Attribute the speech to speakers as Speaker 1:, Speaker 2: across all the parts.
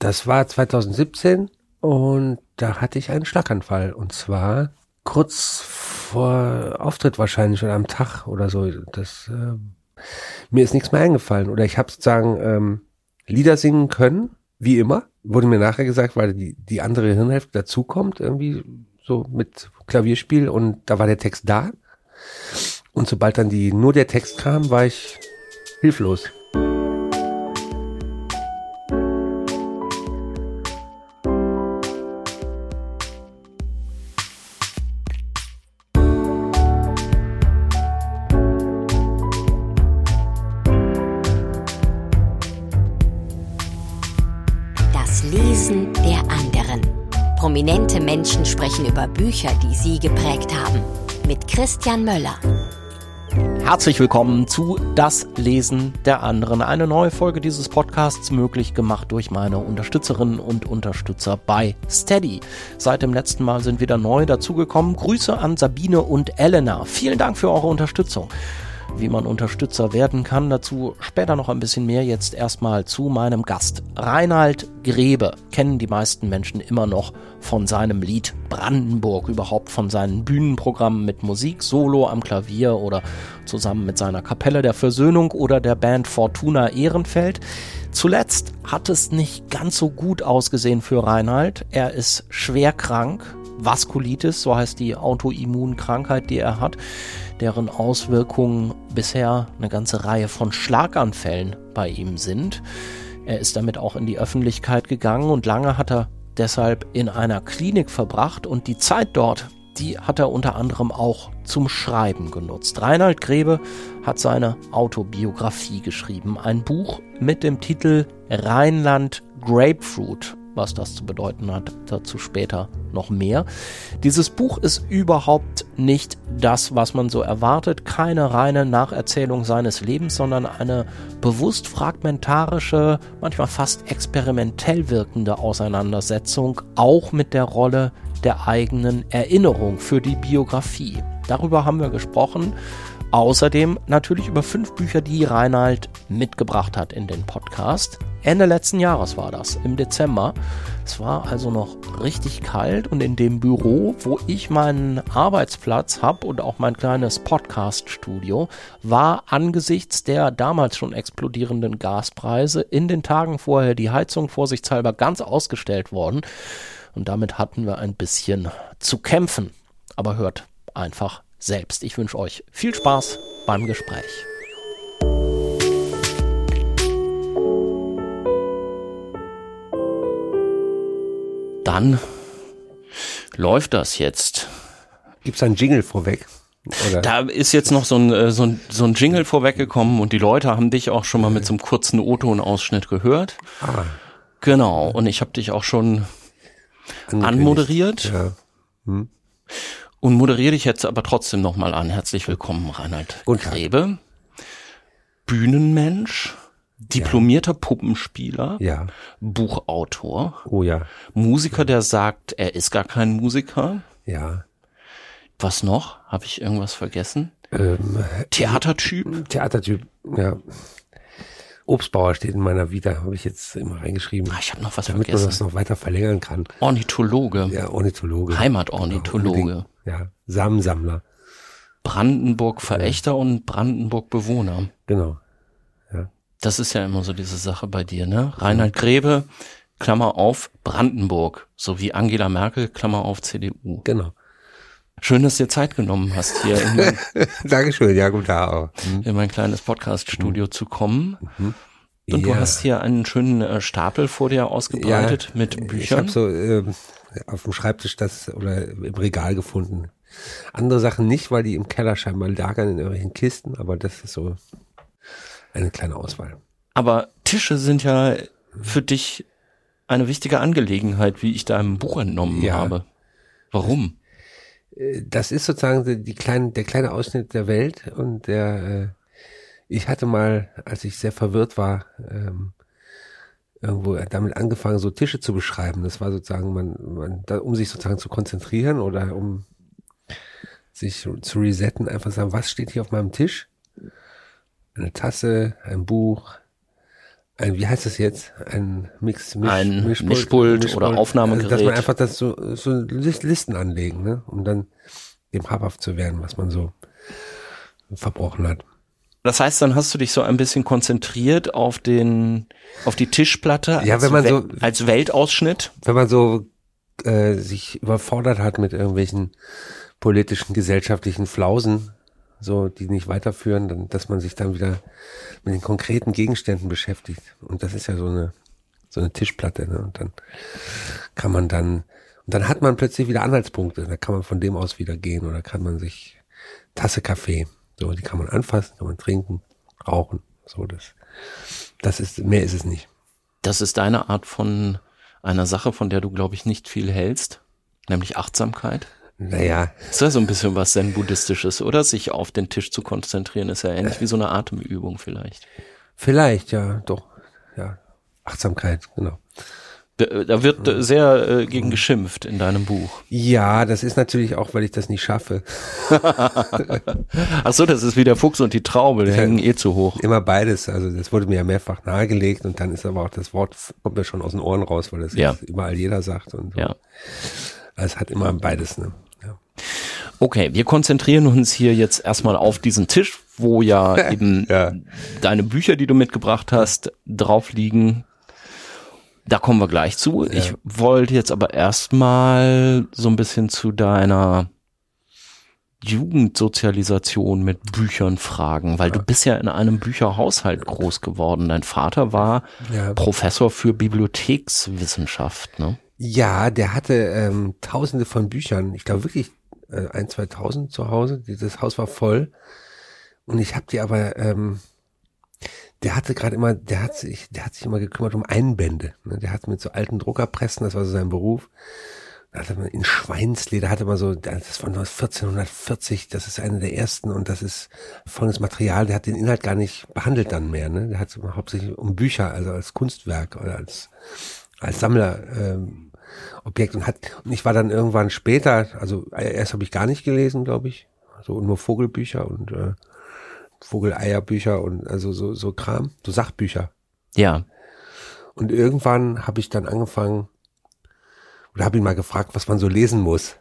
Speaker 1: Das war 2017 und da hatte ich einen Schlaganfall und zwar kurz vor Auftritt wahrscheinlich oder am Tag oder so. Das äh, mir ist nichts mehr eingefallen oder ich habe sozusagen ähm, Lieder singen können, wie immer. Wurde mir nachher gesagt, weil die, die andere Hirnhälfte dazukommt, irgendwie so mit Klavierspiel und da war der Text da. Und sobald dann die nur der Text kam, war ich hilflos.
Speaker 2: Sprechen über Bücher, die sie geprägt haben. Mit Christian Möller.
Speaker 3: Herzlich willkommen zu Das Lesen der anderen. Eine neue Folge dieses Podcasts möglich gemacht durch meine Unterstützerinnen und Unterstützer bei Steady. Seit dem letzten Mal sind wieder neu dazugekommen. Grüße an Sabine und Elena. Vielen Dank für eure Unterstützung wie man Unterstützer werden kann. Dazu später noch ein bisschen mehr. Jetzt erstmal zu meinem Gast. Reinhard Grebe kennen die meisten Menschen immer noch von seinem Lied Brandenburg, überhaupt von seinen Bühnenprogrammen mit Musik, Solo am Klavier oder zusammen mit seiner Kapelle der Versöhnung oder der Band Fortuna Ehrenfeld. Zuletzt hat es nicht ganz so gut ausgesehen für Reinhard. Er ist schwer krank, Vaskulitis, so heißt die Autoimmunkrankheit, die er hat deren Auswirkungen bisher eine ganze Reihe von Schlaganfällen bei ihm sind. Er ist damit auch in die Öffentlichkeit gegangen und lange hat er deshalb in einer Klinik verbracht und die Zeit dort, die hat er unter anderem auch zum Schreiben genutzt. Reinhard Grebe hat seine Autobiografie geschrieben, ein Buch mit dem Titel Rheinland Grapefruit was das zu bedeuten hat, dazu später noch mehr. Dieses Buch ist überhaupt nicht das, was man so erwartet, keine reine Nacherzählung seines Lebens, sondern eine bewusst fragmentarische, manchmal fast experimentell wirkende Auseinandersetzung, auch mit der Rolle der eigenen Erinnerung für die Biografie. Darüber haben wir gesprochen. Außerdem natürlich über fünf Bücher, die Reinhard mitgebracht hat in den Podcast. Ende letzten Jahres war das, im Dezember. Es war also noch richtig kalt und in dem Büro, wo ich meinen Arbeitsplatz habe und auch mein kleines Podcast-Studio, war angesichts der damals schon explodierenden Gaspreise in den Tagen vorher die Heizung vorsichtshalber ganz ausgestellt worden. Und damit hatten wir ein bisschen zu kämpfen. Aber hört einfach selbst. Ich wünsche euch viel Spaß beim Gespräch. Dann läuft das jetzt.
Speaker 1: Gibt es einen Jingle vorweg?
Speaker 3: Oder? Da ist jetzt noch so ein, äh, so, ein, so ein Jingle vorweggekommen und die Leute haben dich auch schon mal mit so einem kurzen O-Ton-Ausschnitt gehört. Ah. Genau, und ich habe dich auch schon anmoderiert. Ja. Hm und moderiere dich jetzt aber trotzdem nochmal an. Herzlich willkommen, Reinhard Guten Grebe. Bühnenmensch, diplomierter ja. Puppenspieler, ja. Buchautor,
Speaker 1: oh ja,
Speaker 3: Musiker, der sagt, er ist gar kein Musiker.
Speaker 1: Ja.
Speaker 3: Was noch? Habe ich irgendwas vergessen? Ähm, Theatertyp?
Speaker 1: Theatertyp, ja. Obstbauer steht in meiner Vita, habe ich jetzt immer reingeschrieben.
Speaker 3: Ah, ich habe noch was
Speaker 1: damit
Speaker 3: vergessen.
Speaker 1: Damit man das noch weiter verlängern kann.
Speaker 3: Ornithologe.
Speaker 1: Ja, Ornithologe.
Speaker 3: Heimatornithologe.
Speaker 1: Ja, Samensammler.
Speaker 3: Brandenburg-Verächter ja. und Brandenburg-Bewohner.
Speaker 1: Genau.
Speaker 3: Das ist ja immer so diese Sache bei dir, ne? Reinhard Grebe, Klammer auf, Brandenburg, so wie Angela Merkel, Klammer auf, CDU.
Speaker 1: Genau.
Speaker 3: Schön, dass du dir Zeit genommen hast, hier in mein,
Speaker 1: Dankeschön, ja, gut, auch.
Speaker 3: Mhm. in mein kleines Podcast-Studio mhm. zu kommen. Mhm. Und ja. du hast hier einen schönen äh, Stapel vor dir ausgebreitet ja, mit Büchern. Ich
Speaker 1: habe so äh, auf dem Schreibtisch das oder im Regal gefunden. Andere Sachen nicht, weil die im Keller scheinbar lagern in irgendwelchen Kisten, aber das ist so eine kleine Auswahl.
Speaker 3: Aber Tische sind ja für dich eine wichtige Angelegenheit, wie ich da im Buch entnommen ja. habe. Warum?
Speaker 1: Äh, das ist sozusagen die kleine, der kleine Ausschnitt der Welt und der, äh, ich hatte mal, als ich sehr verwirrt war, ähm, irgendwo damit angefangen, so Tische zu beschreiben. Das war sozusagen, man, man, da, um sich sozusagen zu konzentrieren oder um sich zu resetten, einfach sagen, was steht hier auf meinem Tisch? Eine Tasse, ein Buch, ein, wie heißt das jetzt? Ein Mix,
Speaker 3: Misch, ein Mischpult, Mischpult, Mischpult oder Aufnahmegerät.
Speaker 1: Also, dass man einfach das so, so Listen anlegen, ne? um dann dem habhaft zu werden, was man so verbrochen hat.
Speaker 3: Das heißt, dann hast du dich so ein bisschen konzentriert auf den, auf die Tischplatte
Speaker 1: ja, wenn man so,
Speaker 3: als Weltausschnitt.
Speaker 1: Wenn man so äh, sich überfordert hat mit irgendwelchen politischen, gesellschaftlichen Flausen, so die nicht weiterführen, dann, dass man sich dann wieder mit den konkreten Gegenständen beschäftigt. Und das ist ja so eine so eine Tischplatte. Ne? Und dann kann man dann und dann hat man plötzlich wieder Anhaltspunkte. Da kann man von dem aus wieder gehen oder kann man sich Tasse Kaffee, so die kann man anfassen, kann man trinken, rauchen. So das, das ist mehr ist es nicht.
Speaker 3: Das ist deine Art von einer Sache, von der du glaube ich nicht viel hältst, nämlich Achtsamkeit.
Speaker 1: Naja.
Speaker 3: Das ist ja so ein bisschen was Zen-Buddhistisches, oder? Sich auf den Tisch zu konzentrieren, ist ja ähnlich wie so eine Atemübung vielleicht.
Speaker 1: Vielleicht, ja, doch. Ja, Achtsamkeit, genau.
Speaker 3: Da, da wird ja. sehr äh, gegen geschimpft in deinem Buch.
Speaker 1: Ja, das ist natürlich auch, weil ich das nicht schaffe.
Speaker 3: Ach so, das ist wie der Fuchs und die Traube, die hängen eh zu hoch.
Speaker 1: Immer beides. Also das wurde mir ja mehrfach nahegelegt und dann ist aber auch das Wort kommt mir schon aus den Ohren raus, weil das ja. überall jeder sagt und so.
Speaker 3: Ja.
Speaker 1: Also es hat immer beides, ne?
Speaker 3: Okay, wir konzentrieren uns hier jetzt erstmal auf diesen Tisch, wo ja eben ja. deine Bücher, die du mitgebracht hast, drauf liegen. Da kommen wir gleich zu. Ja. Ich wollte jetzt aber erstmal so ein bisschen zu deiner Jugendsozialisation mit Büchern fragen, weil ja. du bist ja in einem Bücherhaushalt groß geworden. Dein Vater war. Professor für Bibliothekswissenschaft, ne?
Speaker 1: Ja, der hatte ähm, tausende von Büchern. Ich glaube wirklich äh, ein, 2000 zu Hause. Dieses Haus war voll. Und ich habe die aber, ähm, der hatte gerade immer, der hat sich, der hat sich immer gekümmert um Einbände. Ne? Der hat mit so alten Druckerpressen, das war so sein Beruf. Da hatte man in Schweinsleder hatte man so, das war 1440, das ist eine der ersten und das ist volles Material. Der hat den Inhalt gar nicht behandelt dann mehr. Ne? Der hat es hauptsächlich um Bücher, also als Kunstwerk oder als als Sammler ähm, Objekt und hat und ich war dann irgendwann später, also erst habe ich gar nicht gelesen, glaube ich, so nur Vogelbücher und äh, Vogeleierbücher und also so so Kram, so Sachbücher.
Speaker 3: Ja.
Speaker 1: Und irgendwann habe ich dann angefangen oder habe ihn mal gefragt, was man so lesen muss.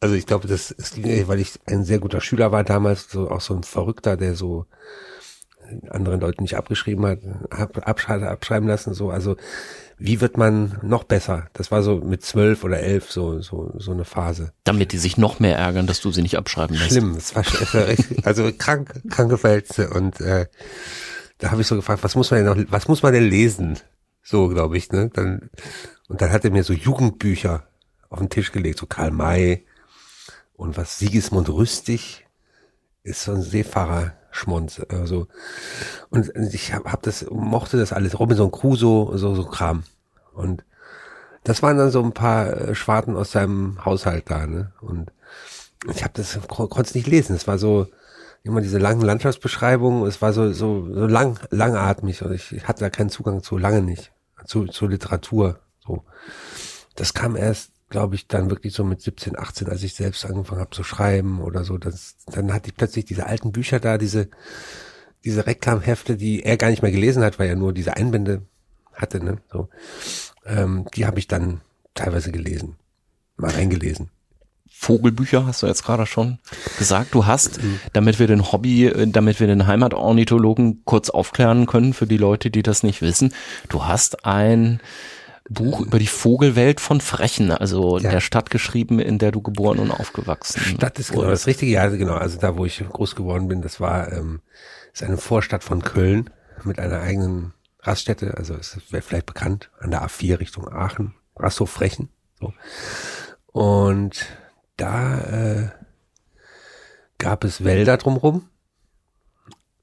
Speaker 1: Also ich glaube, das ist, weil ich ein sehr guter Schüler war damals, so auch so ein Verrückter, der so anderen Leuten nicht abgeschrieben hat, hab abschreiben lassen, so. Also wie wird man noch besser? Das war so mit zwölf oder elf so, so, so eine Phase.
Speaker 3: Damit die sich noch mehr ärgern, dass du sie nicht abschreiben lässt.
Speaker 1: Schlimm, war, es war richtig, also krank, kranke Verhältnisse und äh, da habe ich so gefragt, was muss man denn noch, was muss man denn lesen? So, glaube ich, ne? Dann, und dann hat er mir so Jugendbücher auf den Tisch gelegt, so Karl May und was Sigismund Rüstig ist so ein Seefahrer Schmonz. Also, und ich hab, hab das, mochte das alles, Robinson Crusoe, so, so Kram. Und das waren dann so ein paar äh, Schwarten aus seinem Haushalt da, ne? Und ich habe das, konnte es nicht lesen. Es war so, immer diese langen Landschaftsbeschreibungen, es war so, so, so lang, langatmig und ich, ich hatte da keinen Zugang zu, lange nicht, zu, zur Literatur, so. Das kam erst glaube ich, dann wirklich so mit 17, 18, als ich selbst angefangen habe zu schreiben oder so, das, dann hatte ich plötzlich diese alten Bücher da, diese, diese Reklamhefte, die er gar nicht mehr gelesen hat, weil er nur diese Einbände hatte, ne? So, ähm, die habe ich dann teilweise gelesen, mal reingelesen.
Speaker 3: Vogelbücher hast du jetzt gerade schon gesagt. Du hast, mhm. damit wir den Hobby, damit wir den Heimatornithologen kurz aufklären können für die Leute, die das nicht wissen, du hast ein Buch über die Vogelwelt von Frechen, also ja. der Stadt geschrieben, in der du geboren und aufgewachsen
Speaker 1: bist. Stadt ist genau das richtige, ja genau, also da, wo ich groß geworden bin, das war ähm, ist eine Vorstadt von Köln mit einer eigenen Raststätte, also es wäre vielleicht bekannt, an der A4 Richtung Aachen, Rasthof Frechen. So. Und da äh, gab es Wälder drumrum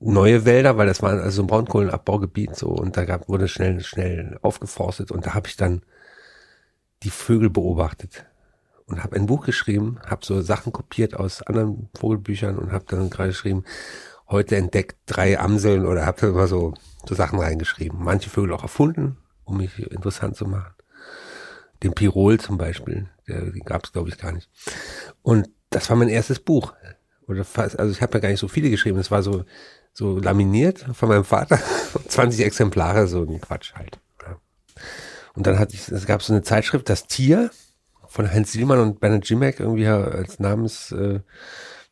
Speaker 1: neue Wälder, weil das war also ein Braunkohlenabbaugebiet so und da gab, wurde schnell schnell aufgeforstet und da habe ich dann die Vögel beobachtet und habe ein Buch geschrieben, habe so Sachen kopiert aus anderen Vogelbüchern und habe dann gerade geschrieben, heute entdeckt drei Amseln oder habe immer so so Sachen reingeschrieben. Manche Vögel auch erfunden, um mich interessant zu machen. Den Pirol zum Beispiel, der, den gab es glaube ich gar nicht. Und das war mein erstes Buch Oder fast, also ich habe ja gar nicht so viele geschrieben. Es war so, so laminiert von meinem Vater. 20 Exemplare, so ein Quatsch halt. Und dann hatte ich, es gab so eine Zeitschrift, das Tier von Heinz Sielmann und Bernard Jimek irgendwie als Namensvögel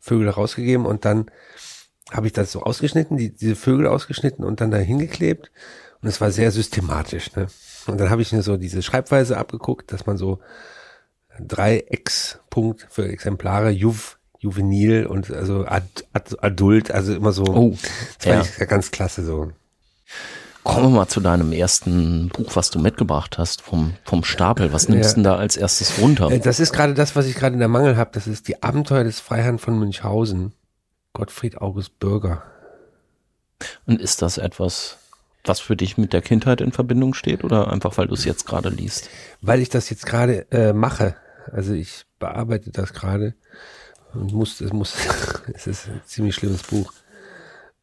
Speaker 1: äh, rausgegeben und dann habe ich das so ausgeschnitten, die, diese Vögel ausgeschnitten und dann da hingeklebt und es war sehr systematisch. Ne? Und dann habe ich mir so diese Schreibweise abgeguckt, dass man so drei Ex-Punkt für Exemplare, Juv, Juvenil und also ad, ad, Adult, also immer so.
Speaker 3: Oh,
Speaker 1: das ja. fand ich ganz klasse so.
Speaker 3: Kommen wir mal zu deinem ersten Buch, was du mitgebracht hast vom, vom Stapel. Was nimmst du ja. denn da als erstes runter?
Speaker 1: Äh, das ist gerade das, was ich gerade in der Mangel habe. Das ist die Abenteuer des Freiherrn von Münchhausen. Gottfried August Bürger.
Speaker 3: Und ist das etwas, was für dich mit der Kindheit in Verbindung steht oder einfach, weil du es jetzt gerade liest?
Speaker 1: Weil ich das jetzt gerade äh, mache. Also ich bearbeite das gerade und muss, es muss, es ist ein ziemlich schlimmes Buch.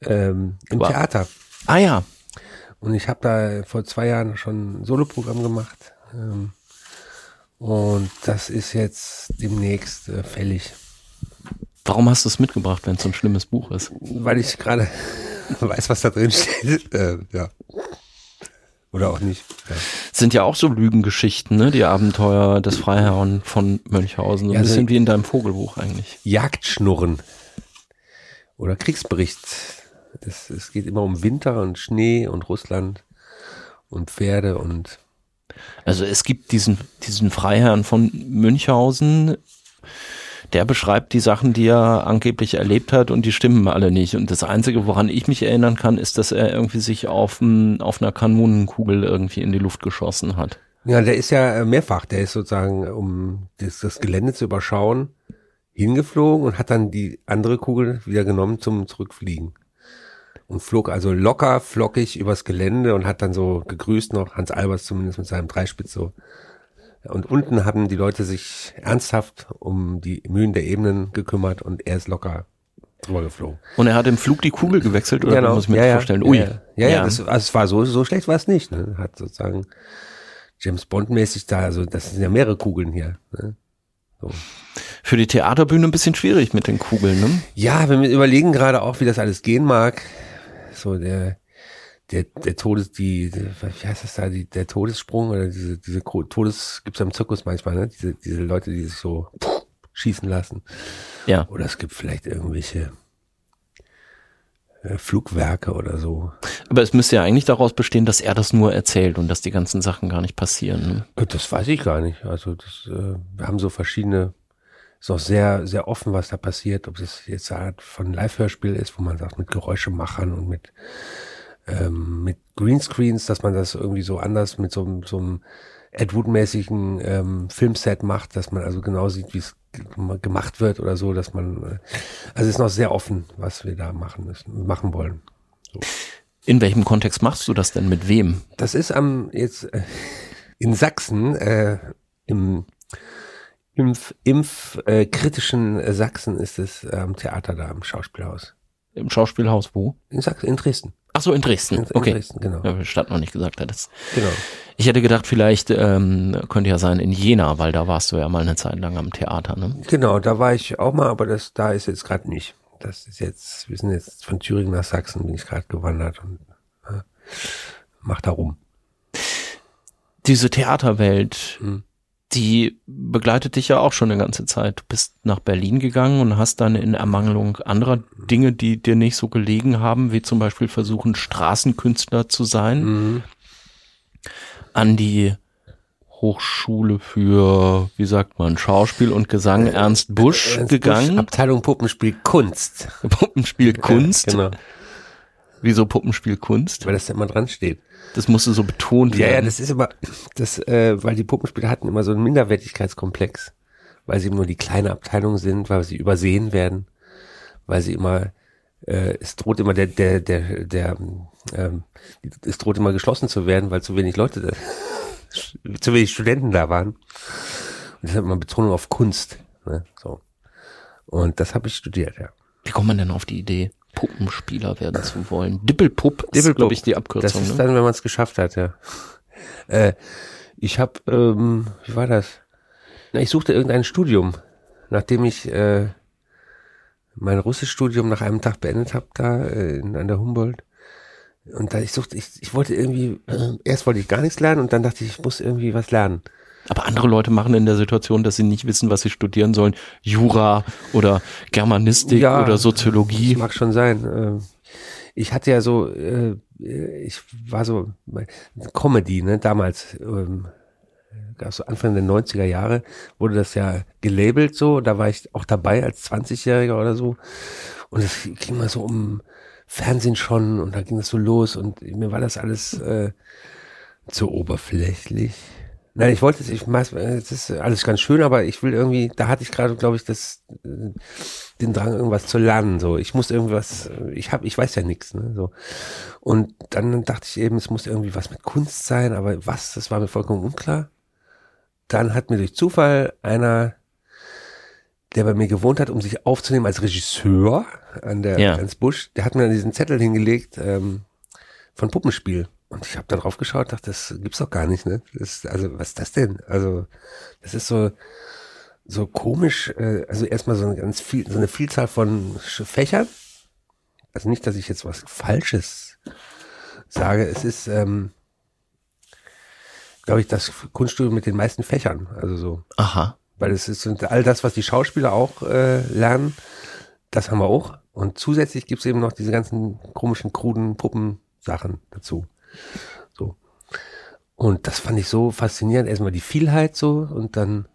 Speaker 1: Ähm, Im wow. Theater.
Speaker 3: Ah ja.
Speaker 1: Und ich habe da vor zwei Jahren schon ein Soloprogramm gemacht. Ähm, und das ist jetzt demnächst äh, fällig.
Speaker 3: Warum hast du es mitgebracht, wenn es so ein schlimmes Buch ist?
Speaker 1: Weil ich gerade weiß, was da drin steht. Äh, ja. Oder auch nicht. Ja.
Speaker 3: Sind ja auch so Lügengeschichten, ne? Die Abenteuer des Freiherrn von Mönchhausen. So ein ja, bisschen wie in deinem Vogelbuch eigentlich.
Speaker 1: Jagdschnurren. Oder Kriegsbericht das, es geht immer um Winter und Schnee und Russland und Pferde und.
Speaker 3: Also es gibt diesen, diesen Freiherrn von Münchhausen, der beschreibt die Sachen, die er angeblich erlebt hat und die stimmen alle nicht. Und das Einzige, woran ich mich erinnern kann, ist, dass er irgendwie sich auf, auf einer Kanonenkugel irgendwie in die Luft geschossen hat.
Speaker 1: Ja, der ist ja mehrfach, der ist sozusagen, um das, das Gelände zu überschauen, hingeflogen und hat dann die andere Kugel wieder genommen zum Zurückfliegen und flog also locker, flockig übers Gelände und hat dann so gegrüßt noch, Hans Albers zumindest mit seinem Dreispitz so. Und unten haben die Leute sich ernsthaft um die Mühen der Ebenen gekümmert und er ist locker drüber geflogen.
Speaker 3: Und er hat im Flug die Kugel gewechselt oder
Speaker 1: genau.
Speaker 3: muss ich mir
Speaker 1: ja,
Speaker 3: vorstellen?
Speaker 1: Ui. Ja, ja, ja, ja. Das, also es war so, so schlecht war es nicht. Ne? Hat sozusagen James Bond mäßig da, also das sind ja mehrere Kugeln hier. Ne?
Speaker 3: So. Für die Theaterbühne ein bisschen schwierig mit den Kugeln, ne?
Speaker 1: Ja, wir überlegen gerade auch, wie das alles gehen mag so der, der, der Todes, die, wie heißt das da, die, der Todessprung oder diese, diese Todes, gibt's ja im Zirkus manchmal, ne? Diese, diese Leute, die sich so schießen lassen.
Speaker 3: Ja.
Speaker 1: Oder es gibt vielleicht irgendwelche äh, Flugwerke oder so.
Speaker 3: Aber es müsste ja eigentlich daraus bestehen, dass er das nur erzählt und dass die ganzen Sachen gar nicht passieren. Ne?
Speaker 1: Äh, das weiß ich gar nicht. Also das, äh, wir haben so verschiedene ist auch sehr, sehr offen, was da passiert, ob es jetzt eine Art von Live-Hörspiel ist, wo man sagt, mit Geräuschemachern und mit, ähm, mit Greenscreens, dass man das irgendwie so anders mit so, so einem Ed Wood-mäßigen ähm, Filmset macht, dass man also genau sieht, wie es gemacht wird oder so, dass man, äh, also ist noch sehr offen, was wir da machen müssen, machen wollen. So.
Speaker 3: In welchem Kontext machst du das denn mit wem?
Speaker 1: Das ist am jetzt äh, in Sachsen äh, im impf, impfkritischen äh, Sachsen ist es am ähm, Theater da im Schauspielhaus.
Speaker 3: Im Schauspielhaus wo?
Speaker 1: In Sachsen, in Dresden.
Speaker 3: Ach so, in Dresden. In, in okay.
Speaker 1: Dresden, genau.
Speaker 3: Ja, Stadt noch nicht gesagt hattest.
Speaker 1: Genau.
Speaker 3: Ich hätte gedacht, vielleicht ähm, könnte ja sein in Jena, weil da warst du ja mal eine Zeit lang am Theater, ne?
Speaker 1: Genau, da war ich auch mal, aber das da ist jetzt gerade nicht. Das ist jetzt, wir sind jetzt von Thüringen nach Sachsen, bin ich gerade gewandert und äh, mach da rum.
Speaker 3: Diese Theaterwelt, hm die begleitet dich ja auch schon eine ganze Zeit. Du bist nach Berlin gegangen und hast dann in Ermangelung anderer Dinge, die dir nicht so gelegen haben, wie zum Beispiel versuchen, Straßenkünstler zu sein, mhm. an die Hochschule für, wie sagt man, Schauspiel und Gesang äh, Ernst Busch Ernst gegangen. Busch,
Speaker 1: Abteilung Puppenspiel Kunst.
Speaker 3: Puppenspiel Kunst.
Speaker 1: Ja, genau.
Speaker 3: Wieso Puppenspiel Kunst?
Speaker 1: Weil das da immer dran steht.
Speaker 3: Das musste so betont
Speaker 1: werden. Ja, ja, das ist immer, das, äh, weil die Puppenspieler hatten immer so einen Minderwertigkeitskomplex, weil sie nur die kleine Abteilung sind, weil sie übersehen werden, weil sie immer, äh, es droht immer der, der, der, der, ähm, es droht immer geschlossen zu werden, weil zu wenig Leute, da, zu wenig Studenten da waren. Und deshalb immer Betonung auf Kunst. Ne? So. Und das habe ich studiert, ja.
Speaker 3: Wie kommt man denn auf die Idee? Puppenspieler werden zu wollen. Dippelpupp ist, glaube ich, die Abkürzung.
Speaker 1: Das ist
Speaker 3: ne?
Speaker 1: dann, wenn man es geschafft hat, ja. Äh, ich habe, ähm, wie war das? Na, ich suchte irgendein Studium, nachdem ich äh, mein Russischstudium nach einem Tag beendet habe da äh, an der Humboldt. Und da ich suchte, ich, ich wollte irgendwie, äh, erst wollte ich gar nichts lernen und dann dachte ich, ich muss irgendwie was lernen.
Speaker 3: Aber andere Leute machen in der Situation, dass sie nicht wissen, was sie studieren sollen, Jura oder Germanistik
Speaker 1: Ja,
Speaker 3: oder Soziologie.
Speaker 1: Das mag schon sein. Ähm, Ich hatte ja so, äh, ich war so Comedy, ne, damals, ähm, so Anfang der 90er Jahre, wurde das ja gelabelt so, da war ich auch dabei als 20-Jähriger oder so. Und es ging mal so um Fernsehen schon und da ging das so los und mir war das alles äh, zu oberflächlich. Nein, ich wollte es, ich mach, es ist alles ganz schön, aber ich will irgendwie, da hatte ich gerade, glaube ich, das, äh, den Drang, irgendwas zu lernen. So, ich muss irgendwas, ich habe, ich weiß ja nichts, ne? So. Und dann dachte ich eben, es muss irgendwie was mit Kunst sein, aber was, das war mir vollkommen unklar. Dann hat mir durch Zufall einer, der bei mir gewohnt hat, um sich aufzunehmen als Regisseur an der
Speaker 3: Ja.
Speaker 1: Busch, der hat mir dann diesen Zettel hingelegt ähm, von Puppenspiel. Und ich habe da drauf geschaut, dachte, das gibt's doch gar nicht, ne? Das, also, was ist das denn? Also, das ist so, so komisch, äh, also erstmal so eine ganz viel, so eine Vielzahl von Fächern. Also nicht, dass ich jetzt was Falsches sage. Es ist, ähm, glaube ich, das Kunststudium mit den meisten Fächern. Also so,
Speaker 3: Aha.
Speaker 1: weil es ist und all das, was die Schauspieler auch äh, lernen, das haben wir auch. Und zusätzlich gibt's eben noch diese ganzen komischen, kruden Puppensachen dazu. So. Und das fand ich so faszinierend. Erstmal die Vielheit so und dann,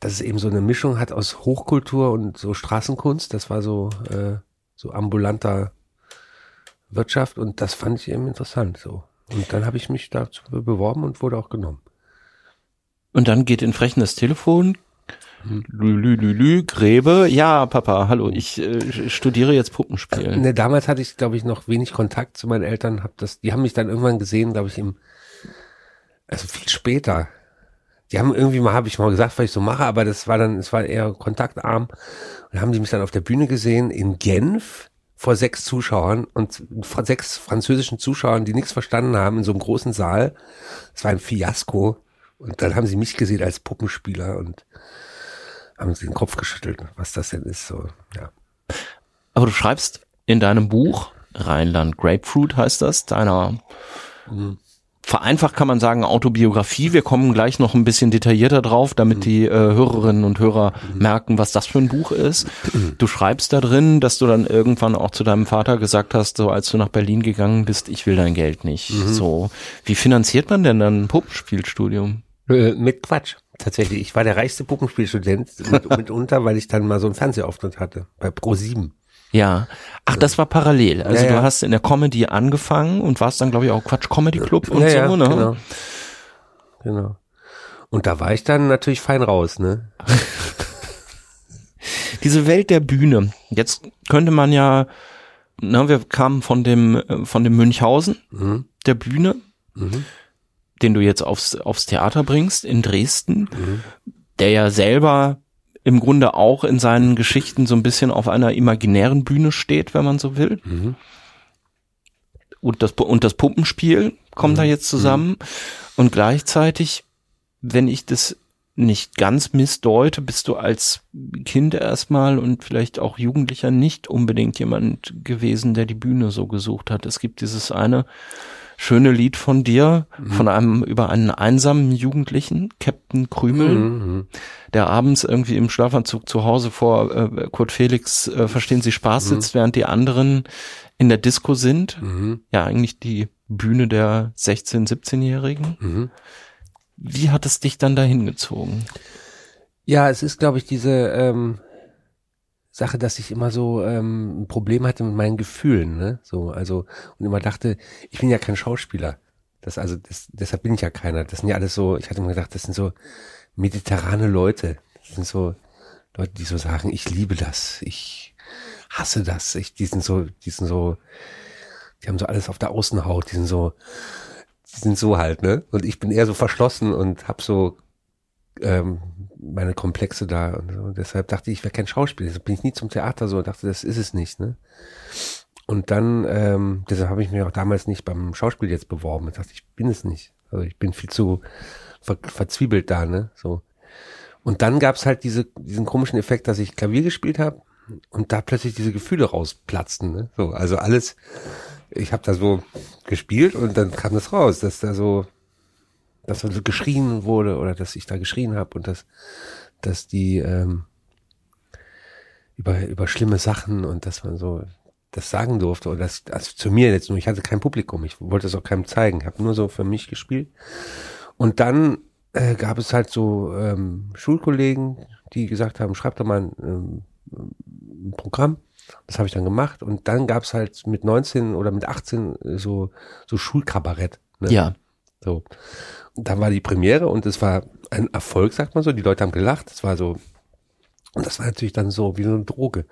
Speaker 1: dass es eben so eine Mischung hat aus Hochkultur und so Straßenkunst. Das war so, äh, so ambulanter Wirtschaft und das fand ich eben interessant so. Und dann habe ich mich dazu beworben und wurde auch genommen.
Speaker 3: Und dann geht in Frechen das Telefon. Lü, lü, lü, lü, Gräbe. Ja, Papa, hallo, ich äh, studiere jetzt Puppenspiel.
Speaker 1: Ne, damals hatte ich, glaube ich, noch wenig Kontakt zu meinen Eltern. Hab das, die haben mich dann irgendwann gesehen, glaube ich, im, also viel später. Die haben irgendwie mal, habe ich mal gesagt, was ich so mache, aber das war dann, es war eher kontaktarm. Und haben die mich dann auf der Bühne gesehen in Genf vor sechs Zuschauern und vor sechs französischen Zuschauern, die nichts verstanden haben, in so einem großen Saal. Es war ein Fiasko. Und dann haben sie mich gesehen als Puppenspieler und haben sie den Kopf geschüttelt, was das denn ist. So, ja.
Speaker 3: Aber du schreibst in deinem Buch, Rheinland Grapefruit heißt das, deiner vereinfacht kann man sagen Autobiografie. Wir kommen gleich noch ein bisschen detaillierter drauf, damit die äh, Hörerinnen und Hörer merken, was das für ein Buch ist. Du schreibst da drin, dass du dann irgendwann auch zu deinem Vater gesagt hast, so als du nach Berlin gegangen bist, ich will dein Geld nicht. So, wie finanziert man denn dann ein Puppenspielstudium?
Speaker 1: Äh, mit Quatsch. Tatsächlich. Ich war der reichste Puppenspielstudent mit, mitunter, weil ich dann mal so einen Fernsehauftritt hatte. Bei Pro7.
Speaker 3: Ja. Ach, das war parallel. Also
Speaker 1: Ja, ja.
Speaker 3: du hast in der Comedy angefangen und warst dann, glaube ich, auch Quatsch Comedy Club und
Speaker 1: ja,
Speaker 3: so,
Speaker 1: ja,
Speaker 3: ne?
Speaker 1: Genau. genau. Und da war ich dann natürlich fein raus, ne?
Speaker 3: Diese Welt der Bühne. Jetzt könnte man ja, na, wir kamen von dem, äh, von dem Münchhausen
Speaker 1: Mhm.
Speaker 3: der Bühne,
Speaker 1: Mhm.
Speaker 3: Den du jetzt aufs, aufs Theater bringst in Dresden,
Speaker 1: Mhm.
Speaker 3: der ja selber im Grunde auch in seinen Geschichten so ein bisschen auf einer imaginären Bühne steht, wenn man so will.
Speaker 1: Mhm.
Speaker 3: und das, und das Puppenspiel kommt da jetzt zusammen. Und gleichzeitig, wenn ich das nicht ganz missdeute, bist du als Kind erstmal und vielleicht auch Jugendlicher nicht unbedingt jemand gewesen, der die Bühne so gesucht hat. Es gibt dieses eine schöne Lied von dir, von einem, über einen einsamen Jugendlichen, Captain Krümel,
Speaker 1: Mhm.
Speaker 3: der abends irgendwie im Schlafanzug zu Hause vor äh, Kurt Felix äh, Verstehen Sie Spaß sitzt, während die anderen in der Disco sind.
Speaker 1: Mhm.
Speaker 3: Ja, eigentlich die Bühne der 16-, 17-Jährigen.
Speaker 1: Mhm.
Speaker 3: Wie hat es dich dann dahin gezogen?
Speaker 1: Ja, es ist, glaube ich, diese ähm, Sache, dass ich immer so ähm, ein Problem hatte mit meinen Gefühlen, ne? So, also und immer dachte, ich bin ja kein Schauspieler. Das also das, deshalb bin ich ja keiner. Das sind ja alles so. Ich hatte immer gedacht, das sind so mediterrane Leute. Das sind so Leute, die so sagen, ich liebe das, ich hasse das. Ich, die sind so, die sind so, die haben so alles auf der Außenhaut. Die sind so, die sind so halt, ne? Und ich bin eher so verschlossen und hab so ähm, meine Komplexe da und so. Deshalb dachte ich, ich wäre kein Schauspieler. Deshalb bin ich nie zum Theater so und dachte, das ist es nicht, ne? Und dann, ähm, deshalb habe ich mich auch damals nicht beim Schauspiel jetzt beworben. Ich dachte, ich bin es nicht. Also ich bin viel zu ver verzwiebelt da, ne? So. Und dann gab's halt diese, diesen komischen Effekt, dass ich Klavier gespielt habe und da plötzlich diese Gefühle rausplatzten. Ne? So, also alles, ich habe da so gespielt und dann kam das raus, dass da so, dass da so geschrien wurde oder dass ich da geschrien habe und dass, dass die ähm, über über schlimme Sachen und dass man so das sagen durfte oder das also zu mir jetzt nur. Ich hatte kein Publikum, ich wollte es auch keinem zeigen, habe nur so für mich gespielt. Und dann äh, gab es halt so ähm, Schulkollegen, die gesagt haben, schreib doch mal ein, ähm, ein Programm. Das habe ich dann gemacht und dann gab es halt mit 19 oder mit 18 so so Schulkabarett. Ne?
Speaker 3: Ja.
Speaker 1: So. Dann war die Premiere und es war ein Erfolg, sagt man so. Die Leute haben gelacht. Es war so und das war natürlich dann so wie so eine Droge,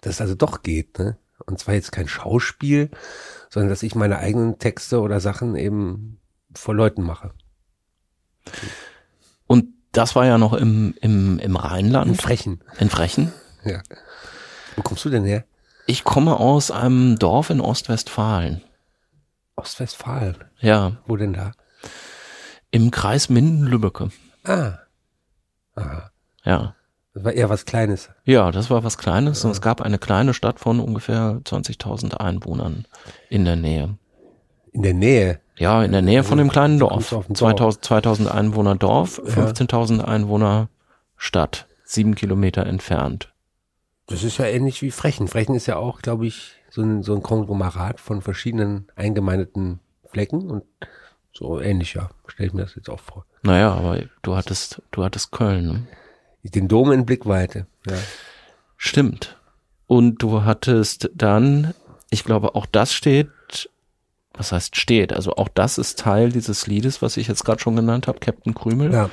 Speaker 1: dass es also doch geht. Ne? Und zwar jetzt kein Schauspiel, sondern dass ich meine eigenen Texte oder Sachen eben vor Leuten mache.
Speaker 3: Und das war ja noch im, im, im Rheinland.
Speaker 1: In Frechen.
Speaker 3: In Frechen.
Speaker 1: Ja. Wo kommst du denn her?
Speaker 3: Ich komme aus einem Dorf in Ostwestfalen.
Speaker 1: Ostwestfalen.
Speaker 3: Ja,
Speaker 1: Wo denn da?
Speaker 3: Im Kreis Minden-Lübbecke.
Speaker 1: Ah. Aha.
Speaker 3: Ja.
Speaker 1: Das war eher was Kleines.
Speaker 3: Ja, das war was Kleines und es gab eine kleine Stadt von ungefähr 20.000 Einwohnern in der Nähe.
Speaker 1: In der Nähe.
Speaker 3: Ja, in der Nähe von dem kleinen
Speaker 1: Du
Speaker 3: Dorf.
Speaker 1: Dorf.
Speaker 3: 2000, 2000 Einwohner Dorf, 15.000 Einwohner Stadt, sieben Kilometer entfernt.
Speaker 1: Das ist ja ähnlich wie Frechen. Frechen ist ja auch, glaube ich, so ein, so ein Konglomerat von verschiedenen eingemeindeten Flecken und so ähnlich, ja. Stelle ich mir das jetzt auch vor.
Speaker 3: Naja, aber du hattest, du hattest Köln. Ne?
Speaker 1: Den Dom in Blickweite. Ja.
Speaker 3: Stimmt. Und du hattest dann, ich glaube, auch das steht, was heißt steht? Also auch das ist Teil dieses Liedes, was ich jetzt gerade schon genannt habe, Captain Krümel.
Speaker 1: ja.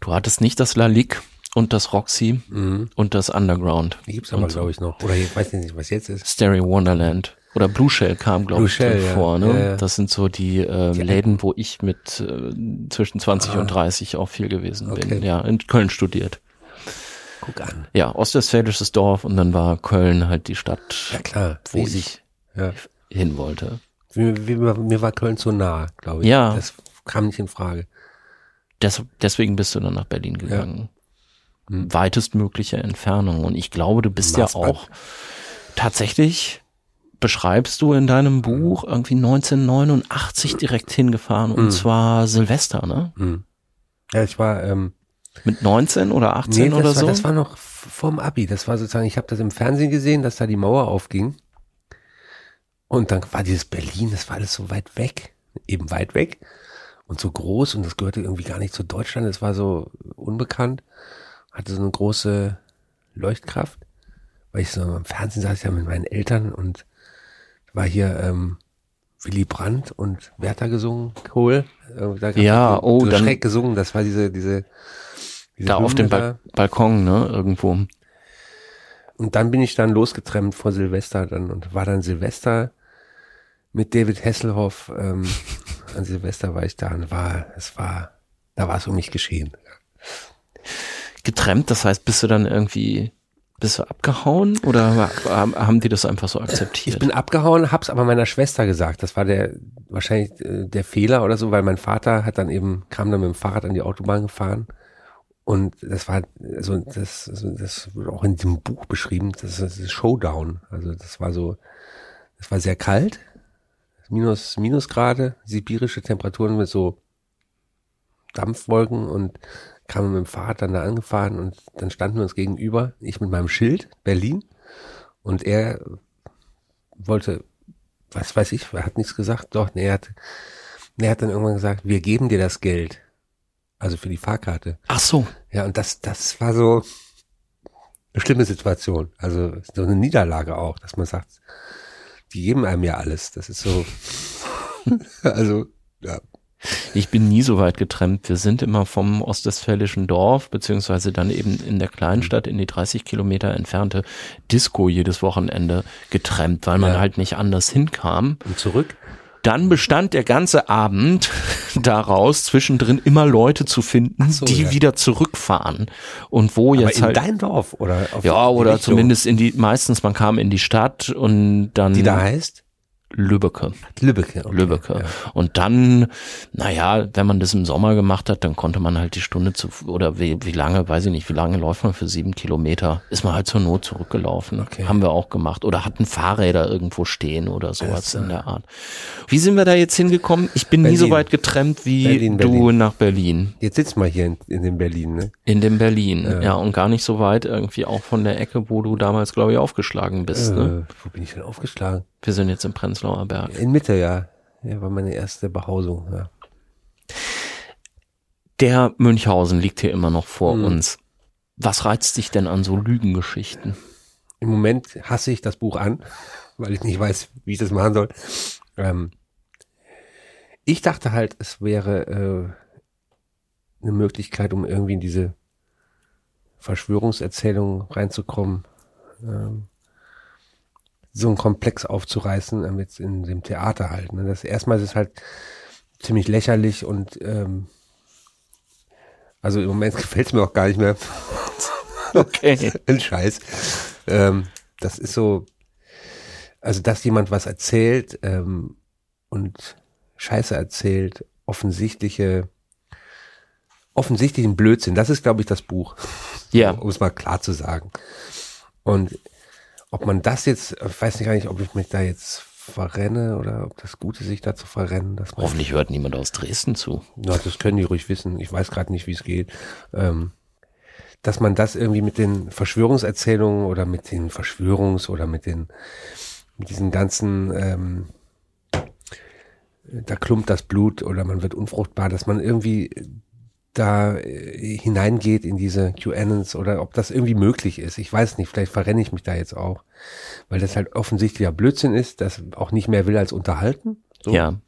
Speaker 3: Du hattest nicht das La Ligue und das Roxy
Speaker 1: Mhm.
Speaker 3: und das Underground.
Speaker 1: Die gibt's aber,
Speaker 3: Und so.
Speaker 1: glaube ich, noch. Oder ich weiß nicht, was jetzt ist.
Speaker 3: Stereo Wonderland. Oder Blue Shell kam, glaube ich,
Speaker 1: Shell, ja.
Speaker 3: vor. Ne?
Speaker 1: Ja, ja.
Speaker 3: Das sind so die, äh, Läden, wo ich mit äh, zwischen 20 und 30 auch viel gewesen bin.
Speaker 1: Ah. Okay.
Speaker 3: Ja, in Köln studiert.
Speaker 1: Guck an.
Speaker 3: Ja, ostwestfälisches Dorf und dann war Köln halt die Stadt,
Speaker 1: Ja, klar.
Speaker 3: wo
Speaker 1: riesig.
Speaker 3: ich
Speaker 1: Ja.
Speaker 3: hin wollte.
Speaker 1: Mir, mir, war Köln zu nah, glaube ich.
Speaker 3: Ja.
Speaker 1: Das kam nicht in Frage.
Speaker 3: Des, deswegen bist du dann nach Berlin gegangen.
Speaker 1: Hm.
Speaker 3: Weitestmögliche Entfernung. Und ich glaube, du bist ja
Speaker 1: Maßband.
Speaker 3: auch tatsächlich beschreibst du in deinem Buch irgendwie 1989 direkt hingefahren und
Speaker 1: Mhm.
Speaker 3: zwar Silvester, ne?
Speaker 1: Hm. Ja, ich war, ähm,
Speaker 3: Mit 19 oder 18
Speaker 1: nee, das
Speaker 3: oder
Speaker 1: war,
Speaker 3: so?
Speaker 1: das war noch vorm Abi. Das war sozusagen, ich habe das im Fernsehen gesehen, dass da die Mauer aufging. Und dann war dieses Berlin, das war alles so weit weg. Eben weit weg. Und so groß und das gehörte irgendwie gar nicht zu Deutschland. Es war so unbekannt. Hatte so eine große Leuchtkraft. Weil ich so im Fernsehen saß ja mit meinen Eltern und war hier ähm, Willy Brandt und Werther gesungen, Kohl. Äh, Da
Speaker 3: Ja,
Speaker 1: so,
Speaker 3: oh,
Speaker 1: so
Speaker 3: dann-
Speaker 1: schräg gesungen. Das war diese, diese, diese
Speaker 3: da auf dem ba Balkon, ne? Irgendwo.
Speaker 1: Und dann bin ich dann losgetrennt vor Silvester dann und war dann Silvester mit David Hasselhoff. Ähm, an Silvester war ich da und war, es war, da war es um mich geschehen.
Speaker 3: Getrennt, das heißt, bist du dann irgendwie, bist du abgehauen oder haben die das einfach so akzeptiert?
Speaker 1: Ich bin abgehauen, hab's aber meiner Schwester gesagt. Das war der wahrscheinlich äh, der Fehler oder so, weil mein Vater hat dann eben kam dann mit dem Fahrrad an die Autobahn gefahren und das war so das also das wird auch in diesem Buch beschrieben. Das ist, das ist Showdown. Also das war so, das war sehr kalt, minus Minusgrade, sibirische Temperaturen mit so Dampfwolken und kam mit dem Fahrrad dann da angefahren und dann standen wir uns gegenüber, ich mit meinem Schild, Berlin, und er wollte, was weiß ich, er hat nichts gesagt, doch, nee, er hat, er hat dann irgendwann gesagt, wir geben dir das Geld. Also für die Fahrkarte.
Speaker 3: Ach so.
Speaker 1: Ja, und das, das war so eine schlimme Situation. Also so eine Niederlage auch, dass man sagt, die geben einem ja alles. Das ist so, also, ja.
Speaker 3: Ich bin nie so weit getrennt. Wir sind immer vom ostwestfälischen Dorf, beziehungsweise dann eben in der Kleinstadt in die 30 Kilometer entfernte Disco jedes Wochenende getrennt, weil man
Speaker 1: Ja.
Speaker 3: halt nicht anders hinkam.
Speaker 1: Und zurück?
Speaker 3: Dann bestand der ganze Abend daraus, zwischendrin immer Leute zu finden,
Speaker 1: so,
Speaker 3: die
Speaker 1: ja.
Speaker 3: wieder zurückfahren. Und wo
Speaker 1: Aber
Speaker 3: jetzt
Speaker 1: in
Speaker 3: halt.
Speaker 1: dein Dorf oder auf
Speaker 3: ja, oder zumindest in die, meistens man kam in die Stadt und dann.
Speaker 1: Die da heißt?
Speaker 3: Lübbecke.
Speaker 1: Lübbecke.
Speaker 3: Okay, Lübbecke. Ja. Und dann, naja, wenn man das im Sommer gemacht hat, dann konnte man halt die Stunde zu, oder wie, wie lange, weiß ich nicht, wie lange läuft man für sieben Kilometer? Ist man halt zur Not zurückgelaufen. Okay. Haben wir auch gemacht. Oder hatten Fahrräder irgendwo stehen oder sowas in der Art. Wie sind wir da jetzt hingekommen? Ich bin Berlin. nie so weit getrennt wie Berlin, du Berlin. nach Berlin.
Speaker 1: Jetzt sitzt mal hier in, in dem Berlin, ne?
Speaker 3: In dem Berlin, ja. ja. Und gar nicht so weit irgendwie auch von der Ecke, wo du damals, glaube ich, aufgeschlagen bist, ne? äh, ne?
Speaker 1: Wo bin ich denn aufgeschlagen?
Speaker 3: Wir sind jetzt im Prenzlauer Berg.
Speaker 1: In Mitte, ja. Ja, war meine erste Behausung, ja.
Speaker 3: Der Münchhausen liegt hier immer noch vor mhm. uns. Was reizt dich denn an so Lügengeschichten?
Speaker 1: Im Moment hasse ich das Buch an, weil ich nicht weiß, wie ich das machen soll. Ähm, ich dachte halt, es wäre äh, eine Möglichkeit, um irgendwie in diese Verschwörungserzählung reinzukommen. Ähm, so einen Komplex aufzureißen, damit in dem Theater halt. Ne? Das erstmal ist es halt ziemlich lächerlich und ähm, also im Moment gefällt es mir auch gar nicht mehr.
Speaker 3: okay.
Speaker 1: Ein Scheiß. Ähm, das ist so, also dass jemand was erzählt ähm, und Scheiße erzählt, offensichtliche, offensichtlichen Blödsinn. Das ist, glaube ich, das Buch.
Speaker 3: Ja.
Speaker 1: Um es mal klar zu sagen. Und ob man das jetzt, ich weiß nicht nicht, ob ich mich da jetzt verrenne oder ob das gut ist, sich da zu verrennen. Dass
Speaker 3: Hoffentlich hört niemand aus Dresden zu.
Speaker 1: Ja, das können die ruhig wissen. Ich weiß gerade nicht, wie es geht. Ähm, dass man das irgendwie mit den Verschwörungserzählungen oder mit den Verschwörungs- oder mit den mit diesen ganzen ähm, da klumpt das Blut oder man wird unfruchtbar, dass man irgendwie da äh, hineingeht in diese QAnons oder ob das irgendwie möglich ist. Ich weiß nicht, vielleicht verrenne ich mich da jetzt auch, weil das halt offensichtlicher Blödsinn ist, das auch nicht mehr will als unterhalten.
Speaker 3: So. Ja.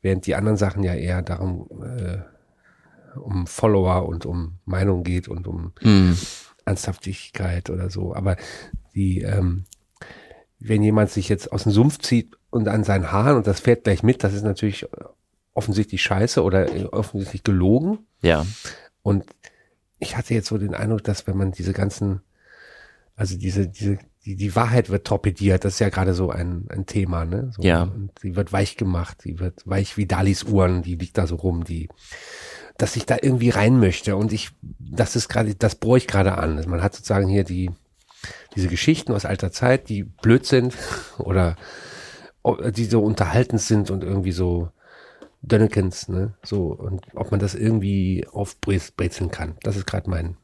Speaker 1: Während die anderen Sachen ja eher darum äh, um Follower und um Meinung geht und um mhm. Ernsthaftigkeit oder so. Aber die, ähm, wenn jemand sich jetzt aus dem Sumpf zieht und an seinen Haaren und das fährt gleich mit, das ist natürlich offensichtlich scheiße oder offensichtlich gelogen.
Speaker 3: Ja.
Speaker 1: Und ich hatte jetzt so den Eindruck, dass wenn man diese ganzen, also diese, diese, die, die Wahrheit wird torpediert, das ist ja gerade so ein, ein Thema, ne? So,
Speaker 3: ja.
Speaker 1: Und sie wird weich gemacht, sie wird weich wie Dalis Uhren, die liegt da so rum, die, dass ich da irgendwie rein möchte. Und ich, das ist gerade, das bohre ich gerade an. Man hat sozusagen hier die, diese Geschichten aus alter Zeit, die blöd sind oder die so unterhaltend sind und irgendwie so Dönnekens, ne? So, und ob man das irgendwie aufbrezeln kann. Das ist gerade mein,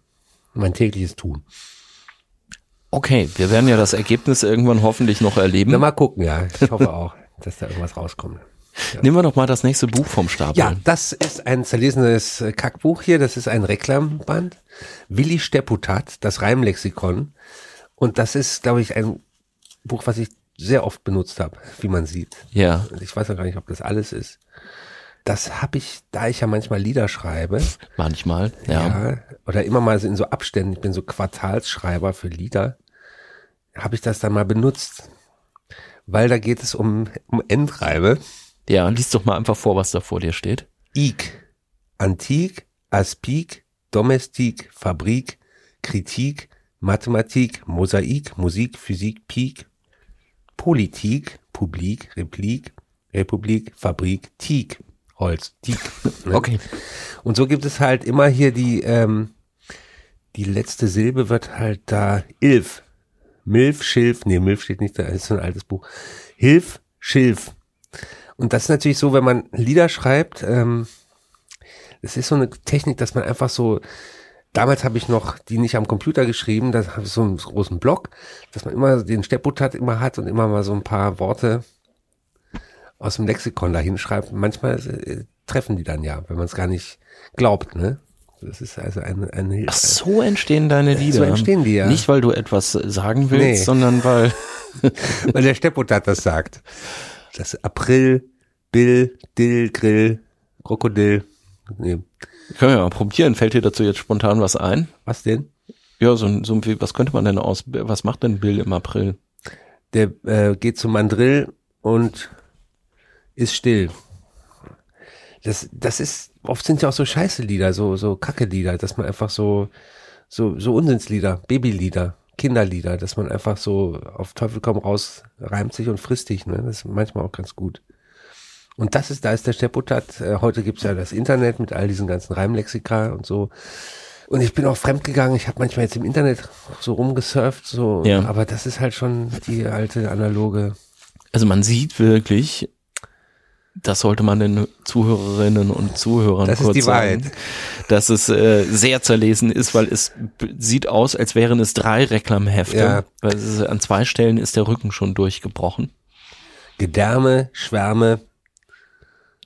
Speaker 1: mein tägliches Tun.
Speaker 3: Okay, wir werden ja das Ergebnis irgendwann hoffentlich noch erleben.
Speaker 1: Na, mal gucken, ja. Ich hoffe auch, dass da irgendwas rauskommt.
Speaker 3: Ja. Nehmen wir doch mal das nächste Buch vom Stapel.
Speaker 1: Ja, das ist ein zerlesenes Kackbuch hier. Das ist ein Reklamband. Willi Stepputat, das Reimlexikon. Und das ist, glaube ich, ein Buch, was ich sehr oft benutzt habe, wie man sieht.
Speaker 3: Ja.
Speaker 1: Ich weiß ja gar nicht, ob das alles ist. Das habe ich, da ich ja manchmal Lieder schreibe.
Speaker 3: Manchmal, ja. ja.
Speaker 1: Oder immer mal so in so Abständen, ich bin so Quartalsschreiber für Lieder, habe ich das dann mal benutzt. Weil da geht es um, um Endreime.
Speaker 3: Ja, liest doch mal einfach vor, was da vor dir steht.
Speaker 1: Ik, Antik, Aspik, Domestik, Fabrik, Kritik, Mathematik, Mosaik, Musik, Physik, Pik, Politik, Publik, Replik, Republik, Fabrik, Tik. Holz.
Speaker 3: Ne? Okay.
Speaker 1: Und so gibt es halt immer hier die, ähm, die letzte Silbe wird halt da Ilf. Milf, Schilf, nee, Milf steht nicht da, ist so ein altes Buch. Hilf, Schilf. Und das ist natürlich so, wenn man Lieder schreibt, ähm, es ist so eine Technik, dass man einfach so, damals habe ich noch die nicht am Computer geschrieben, da habe ich so einen großen Block, dass man immer den Stepput immer hat und immer mal so ein paar Worte aus dem Lexikon da hinschreibt, manchmal äh, treffen die dann ja, wenn man es gar nicht glaubt, ne? Das ist also eine, eine
Speaker 3: Ach, so entstehen deine Lieder.
Speaker 1: So entstehen die ja.
Speaker 3: Nicht, weil du etwas sagen willst, nee. sondern weil.
Speaker 1: weil der Steppot das sagt. Das April, Bill, Dill, Grill, Krokodil.
Speaker 3: Nee. Können wir mal probieren. Fällt dir dazu jetzt spontan was ein?
Speaker 1: Was denn?
Speaker 3: Ja, so, so was könnte man denn aus, was macht denn Bill im April?
Speaker 1: Der äh, geht zum Mandrill und ist still. Das, das ist, oft sind ja auch so Scheiße-Lieder, so, so Kacke-Lieder, dass man einfach so, so, so Unsinnslieder, Babylieder. Kinderlieder, dass man einfach so auf Teufel komm raus reimt sich und frisst dich, ne? Das ist manchmal auch ganz gut. Und das ist, da ist der Stepputat. Äh, heute gibt's ja das Internet mit all diesen ganzen Reimlexika und so. Und ich bin auch fremdgegangen. Ich habe manchmal jetzt im Internet so rumgesurft, so.
Speaker 3: Ja.
Speaker 1: Aber das ist halt schon die alte analoge.
Speaker 3: Also man sieht wirklich, das sollte man den Zuhörerinnen und Zuhörern
Speaker 1: Das
Speaker 3: kurz sagen,
Speaker 1: Wahrheit.
Speaker 3: dass es äh, sehr zerlesen ist, weil es sieht aus, als wären es drei Reklamhefte.
Speaker 1: Ja.
Speaker 3: Weil es an zwei Stellen ist der Rücken schon durchgebrochen.
Speaker 1: Gedärme, Schwärme,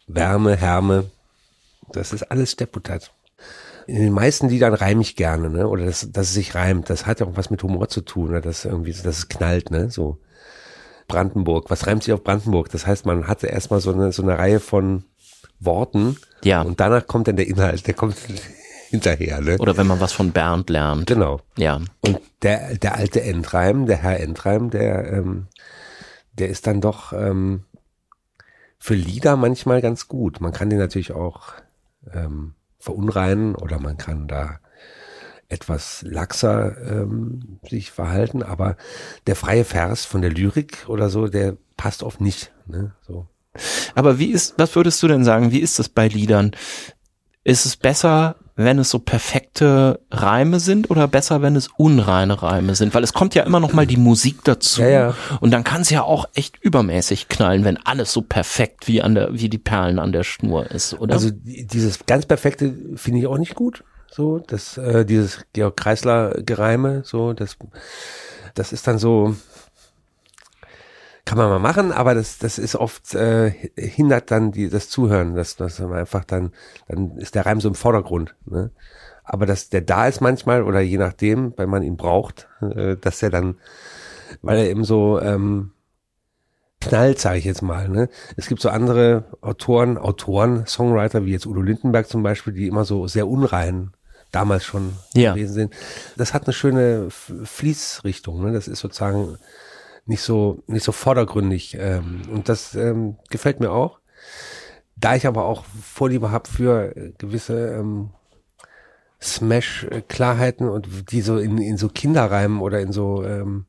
Speaker 1: Wärme, Härme. Das ist alles Stepputat. In den meisten Liedern reime ich gerne, ne? Oder dass, dass es sich reimt. Das hat ja auch was mit Humor zu tun, oder dass irgendwie, dass es knallt, ne? So. Brandenburg. Was reimt sich auf Brandenburg? Das heißt, man hatte erstmal so eine, so eine Reihe von Worten.
Speaker 3: Ja.
Speaker 1: Und danach kommt dann der Inhalt, der kommt hinterher, ne?
Speaker 3: Oder wenn man was von Bernd lernt.
Speaker 1: Genau.
Speaker 3: Ja.
Speaker 1: Und der, der alte Endreim, der Herr Endreim, der, ähm, der ist dann doch ähm, für Lieder manchmal ganz gut. Man kann den natürlich auch ähm, verunreinen oder man kann da etwas laxer ähm, sich verhalten, aber der freie Vers von der Lyrik oder so, der passt oft nicht. Ne? So.
Speaker 3: Aber wie ist, was würdest du denn sagen, wie ist das bei Liedern? Ist es besser, wenn es so perfekte Reime sind oder besser, wenn es unreine Reime sind? Weil es kommt ja immer noch mal die Musik dazu.
Speaker 1: Ja, ja.
Speaker 3: Und dann kann es ja auch echt übermäßig knallen, wenn alles so perfekt wie an der, wie die Perlen an der Schnur ist, oder?
Speaker 1: Also die- dieses ganz perfekte finde ich auch nicht gut. So, das, äh, dieses Georg Kreisler Gereime, so, das, das ist dann so, kann man mal machen, aber das, das ist oft, äh, hindert dann die, das Zuhören, das, das einfach dann, dann ist der Reim so im Vordergrund, ne? Aber dass der da ist manchmal oder je nachdem, wenn man ihn braucht, äh, dass er dann, weil er eben so, ähm, knallt, sage ich jetzt mal. Ne? Es gibt so andere Autoren, Autoren, Songwriter, wie jetzt Udo Lindenberg zum Beispiel, die immer so sehr unrein damals schon
Speaker 3: Ja.
Speaker 1: gewesen sind. Das hat eine schöne Fließrichtung. Ne? Das ist sozusagen nicht so nicht so vordergründig ähm, und das ähm, gefällt mir auch. Da ich aber auch Vorliebe habe für gewisse ähm, Smash-Klarheiten und die so in, in so Kinderreimen oder in so ähm,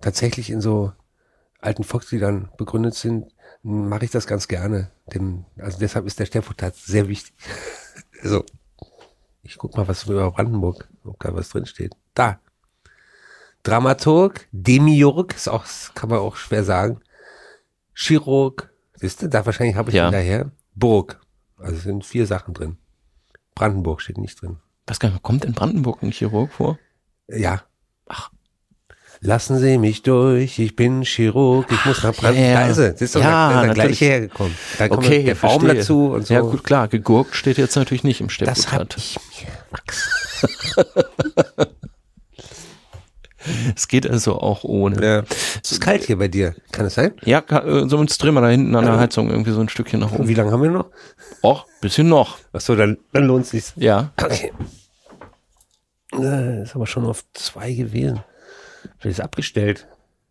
Speaker 1: tatsächlich in so alten Volksliedern begründet sind, mache ich das ganz gerne. Dem, also deshalb ist der Sternfutat sehr wichtig. Also, ich guck mal, was über Brandenburg, ob da was drin steht. Da. Dramaturg, Demiurg, ist auch, kann man auch schwer sagen. Chirurg, siehst du, da wahrscheinlich habe ich
Speaker 3: Ja.
Speaker 1: ihn daher. Burg. Also es sind vier Sachen drin. Brandenburg steht nicht drin.
Speaker 3: Was kommt in Brandenburg ein Chirurg vor?
Speaker 1: Ja. Lassen Sie mich durch, ich bin Chirurg, ich muss nach Brandenburg.
Speaker 3: ja.
Speaker 1: Da ist er, siehst du,
Speaker 3: Ja,
Speaker 1: da ist gleich hergekommen. Da kommt
Speaker 3: Okay,
Speaker 1: der Baum dazu und so.
Speaker 3: Ja gut, klar, gegurkt steht jetzt natürlich nicht im
Speaker 1: das hab ich mir, Max.
Speaker 3: Es geht also auch ohne.
Speaker 1: Ja. Es ist kalt hier bei dir, kann es sein?
Speaker 3: Ja, äh, sonst drehen wir da hinten an der Heizung irgendwie so ein Stückchen nach oben.
Speaker 1: Wie lange haben wir noch?
Speaker 3: Och, bisschen noch.
Speaker 1: Ach so, dann, dann lohnt sich's.
Speaker 3: Ja.
Speaker 1: Okay. Äh, Ist aber schon auf zwei gewesen. Vielleicht ist abgestellt.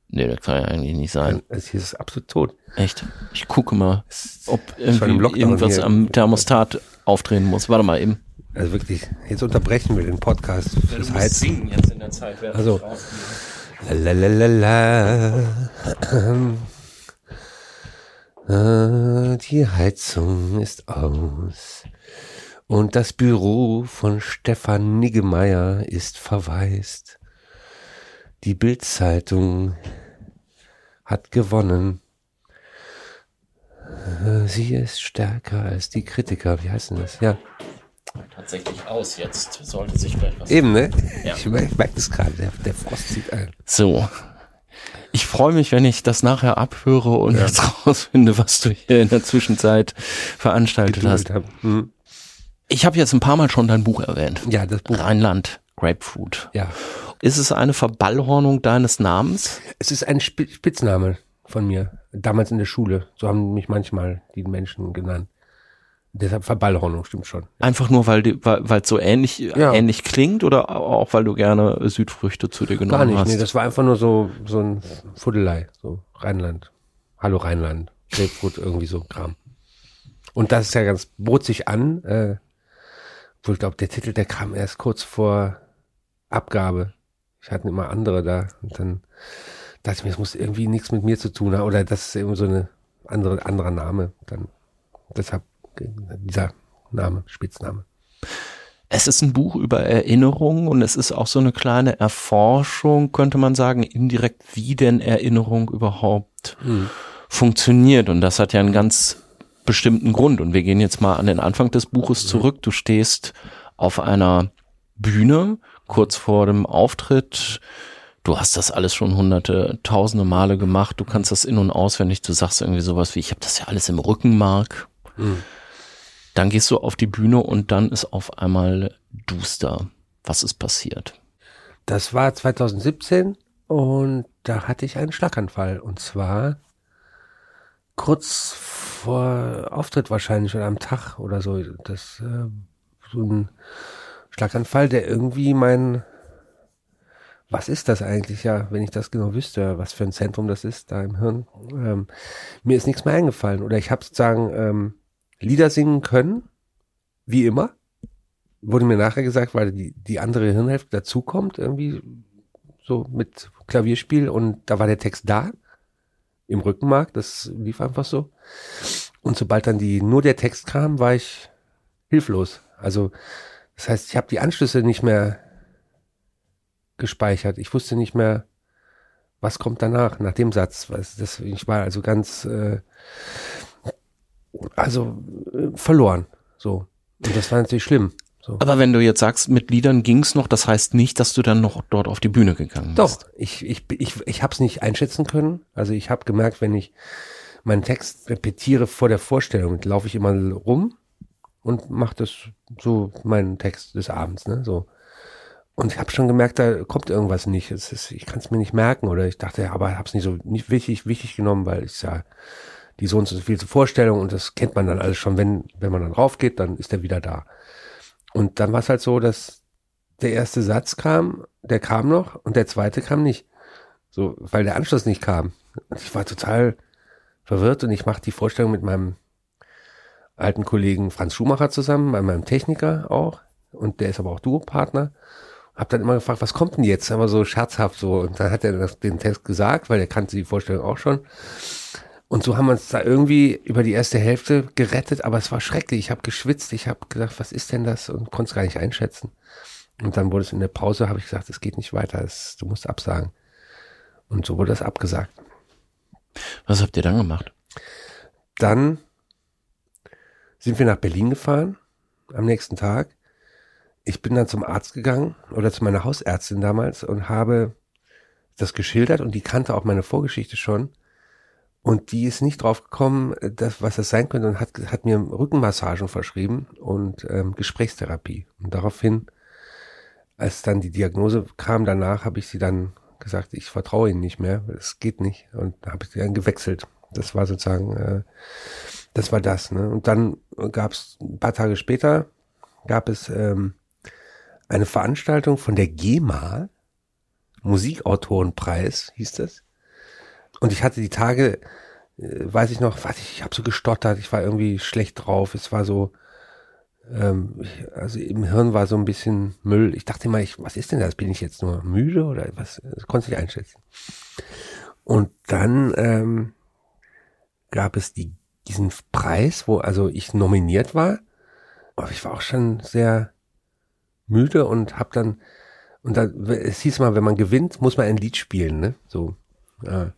Speaker 3: Nee, das kann ja eigentlich nicht sein.
Speaker 1: Also hier ist es absolut tot.
Speaker 3: Echt? Ich gucke mal, ob irgendwie irgendwas
Speaker 1: hier.
Speaker 3: am Thermostat aufdrehen muss. Warte mal eben.
Speaker 1: Also wirklich, jetzt unterbrechen wir den Podcast fürs Heizen.
Speaker 3: singen jetzt in der Zeit.
Speaker 1: Also. Lalalala. Ah, Die Heizung ist aus. Und das Büro von Stefan Niggemeier ist verwaist. Die Bildzeitung hat gewonnen. Äh, Sie ist stärker als die Kritiker. Wie heißt denn das? Ja,
Speaker 3: Tatsächlich aus jetzt. Sollte sich vielleicht was.
Speaker 1: eben, ne?
Speaker 3: Ja.
Speaker 1: Ich merke merk das gerade. Der, der Frost zieht ein.
Speaker 3: So. Ich freue mich, wenn ich das nachher abhöre und jetzt rausfinde, was du hier in der Zwischenzeit veranstaltet hast.
Speaker 1: Hm.
Speaker 3: Ich habe jetzt ein paar Mal schon dein Buch erwähnt.
Speaker 1: Ja, das Buch.
Speaker 3: Rheinland Grapefruit.
Speaker 1: Ja.
Speaker 3: Ist es eine Verballhornung deines Namens?
Speaker 1: Es ist ein Sp Spitzname von mir. Damals in der Schule. So haben mich manchmal die Menschen genannt. Deshalb Verballhornung, stimmt schon.
Speaker 3: Einfach nur, weil die, weil es so ähnlich
Speaker 1: Ja.
Speaker 3: ähnlich klingt oder auch weil du gerne Südfrüchte zu dir genommen
Speaker 1: Gar nicht,
Speaker 3: hast?
Speaker 1: nee, das war einfach nur so, so ein Fuddelei. So Rheinland. Hallo Rheinland. Grapefruit, irgendwie so Kram. Und das ist ja ganz, bot sich an, äh, obwohl ich glaube, der Titel, der kam erst kurz vor Abgabe. Ich hatte immer andere da. Und dann dachte ich mir, es muss irgendwie nichts mit mir zu tun haben. Oder das ist irgendwie so eine andere, anderer Name. Dann deshalb dieser Name, Spitzname.
Speaker 3: Es ist ein Buch über Erinnerung und es ist auch so eine kleine Erforschung, könnte man sagen, indirekt, wie denn Erinnerung überhaupt hm. funktioniert. Und das hat ja einen ganz bestimmten Grund. Und wir gehen jetzt mal an den Anfang des Buches zurück. Du stehst auf einer Bühne kurz vor dem Auftritt. Du hast das alles schon hunderte, tausende Male gemacht. Du kannst das in- und auswendig. Du sagst irgendwie sowas wie, ich habe das ja alles im Rückenmark. Mhm. Dann gehst du auf die Bühne und dann ist auf einmal duster. Was ist passiert?
Speaker 1: Das war 2017 und da hatte ich einen Schlaganfall. Und zwar kurz vor Auftritt wahrscheinlich oder am Tag oder so. Das äh, so ein Schlaganfall, der irgendwie mein was ist das eigentlich ja, wenn ich das genau wüsste, was für ein Zentrum das ist da im Hirn. Ähm, mir ist nichts mehr eingefallen oder ich habe sozusagen ähm, Lieder singen können, wie immer. Wurde mir nachher gesagt, weil die, die andere Hirnhälfte dazukommt, irgendwie so mit Klavierspiel und da war der Text da im Rückenmark, das lief einfach so. Und sobald dann die nur der Text kam, war ich hilflos. Also das heißt, ich habe die Anschlüsse nicht mehr gespeichert. Ich wusste nicht mehr, was kommt danach, nach dem Satz. Das, ich war also ganz, äh, also äh, verloren. So. Und das war natürlich schlimm. So.
Speaker 3: Aber wenn du jetzt sagst, mit Liedern ging's noch, das heißt nicht, dass du dann noch dort auf die Bühne gegangen bist.
Speaker 1: Doch, ich, ich, ich, ich habe es nicht einschätzen können. Also ich habe gemerkt, wenn ich meinen Text repetiere vor der Vorstellung, laufe ich immer rum und mache das so meinen Text des Abends, ne? So. Und ich habe schon gemerkt, da kommt irgendwas nicht. Es ist, ich kann es mir nicht merken oder ich dachte, ja, aber habe es nicht so nicht wichtig wichtig genommen, weil ich ja die so und so viel zur Vorstellung und das kennt man dann alles schon. Wenn wenn man dann raufgeht, dann ist er wieder da. Und dann war es halt so, dass der erste Satz kam, der kam noch und der zweite kam nicht. So, weil der Anschluss nicht kam. Und ich war total verwirrt und ich mache die Vorstellung mit meinem alten Kollegen Franz Schumacher zusammen, bei meinem Techniker auch. Und der ist aber auch Duo-Partner. Hab dann immer gefragt, was kommt denn jetzt? Aber so scherzhaft so. Und dann hat er das, den Test gesagt, weil er kannte die Vorstellung auch schon. Und so haben wir uns da irgendwie über die erste Hälfte gerettet, aber es war schrecklich. Ich habe geschwitzt, ich habe gedacht, was ist denn das? Und konnte es gar nicht einschätzen. Und dann wurde es in der Pause, habe ich gesagt, es geht nicht weiter, es, du musst absagen. Und so wurde das abgesagt.
Speaker 3: Was habt ihr dann gemacht?
Speaker 1: Dann sind wir nach Berlin gefahren am nächsten Tag. Ich bin dann zum Arzt gegangen oder zu meiner Hausärztin damals und habe das geschildert und die kannte auch meine Vorgeschichte schon. Und die ist nicht drauf gekommen, dass, was das sein könnte und hat, hat mir Rückenmassagen verschrieben und ähm, Gesprächstherapie. Und daraufhin, als dann die Diagnose kam danach, habe ich sie dann gesagt, ich vertraue ihnen nicht mehr, es geht nicht. Und habe ich sie dann gewechselt. Das war sozusagen, äh, das war das. Ne? Und dann gab es ein paar Tage später, gab es ähm, eine Veranstaltung von der GEMA, Musikautorenpreis hieß das. Und ich hatte die Tage, äh, weiß ich noch, weiß ich, ich habe so gestottert, ich war irgendwie schlecht drauf, es war so, ähm, also im Hirn war so ein bisschen Müll. Ich dachte immer, ich, was ist denn das? Bin ich jetzt nur müde oder was? Das konnte ich einschätzen. Und dann ähm, gab es die, diesen Preis, wo also ich nominiert war. Aber ich war auch schon sehr müde und hab dann und dann es hieß mal, wenn man gewinnt, muss man ein Lied spielen, ne? So. Ja.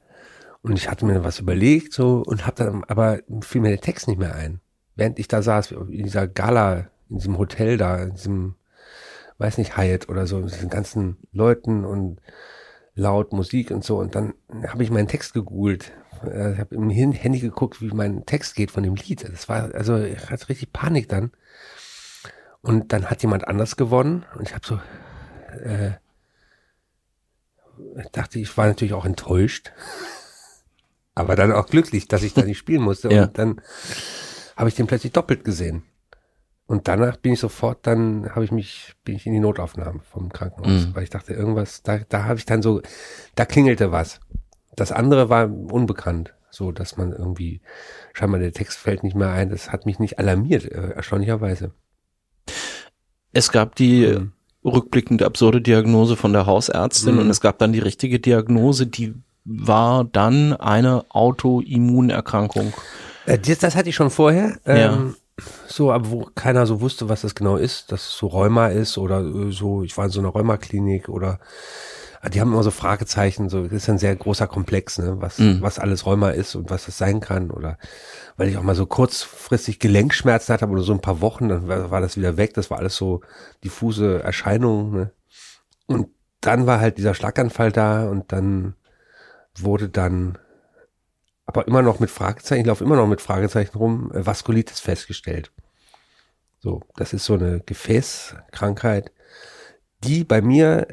Speaker 1: Und ich hatte mir was überlegt so und hab dann aber fiel mir der Text nicht mehr ein. Während ich da saß in dieser Gala, in diesem Hotel da, in diesem weiß nicht Hyatt oder so, mit diesen ganzen Leuten und laut Musik und so und dann habe ich meinen Text gegoogelt. Äh, ich habe im Handy geguckt, wie mein Text geht von dem Lied. Das war also ich hatte richtig Panik dann. Und dann hat jemand anders gewonnen und ich habe so äh, dachte, ich war natürlich auch enttäuscht aber dann auch glücklich, dass ich da nicht spielen musste. Ja. Und dann habe ich den plötzlich doppelt gesehen. Und danach bin ich sofort, dann habe ich mich, bin ich in die Notaufnahme vom Krankenhaus, mhm. weil ich dachte, irgendwas, da, da habe ich dann so, da klingelte was. Das andere war unbekannt, so dass man irgendwie, scheinbar der Text fällt nicht mehr ein. Das hat mich nicht alarmiert, äh, erstaunlicherweise.
Speaker 3: Es gab die mhm rückblickend absurde Diagnose von der Hausärztin
Speaker 1: Mhm.
Speaker 3: und es gab dann die richtige Diagnose, die war dann eine Autoimmunerkrankung.
Speaker 1: Äh, das, das hatte ich schon vorher.
Speaker 3: Ja.
Speaker 1: So, aber wo keiner so wusste, was das genau ist, dass es so Rheuma ist oder äh, so, ich war in so einer Rheumaklinik oder äh, die haben immer so Fragezeichen, so das ist ein sehr großer Komplex, ne, was,
Speaker 3: Mhm.
Speaker 1: was alles Rheuma ist und was es sein kann. Oder weil ich auch mal so kurzfristig Gelenkschmerzen hatte, oder so ein paar Wochen, dann war, war das wieder weg. Das war alles so diffuse Erscheinungen. Ne? Und dann war halt dieser Schlaganfall da und dann wurde dann aber immer noch mit Fragezeichen, ich laufe immer noch mit Fragezeichen rum, äh, Vaskulitis festgestellt. So, das ist so eine Gefäßkrankheit, die bei mir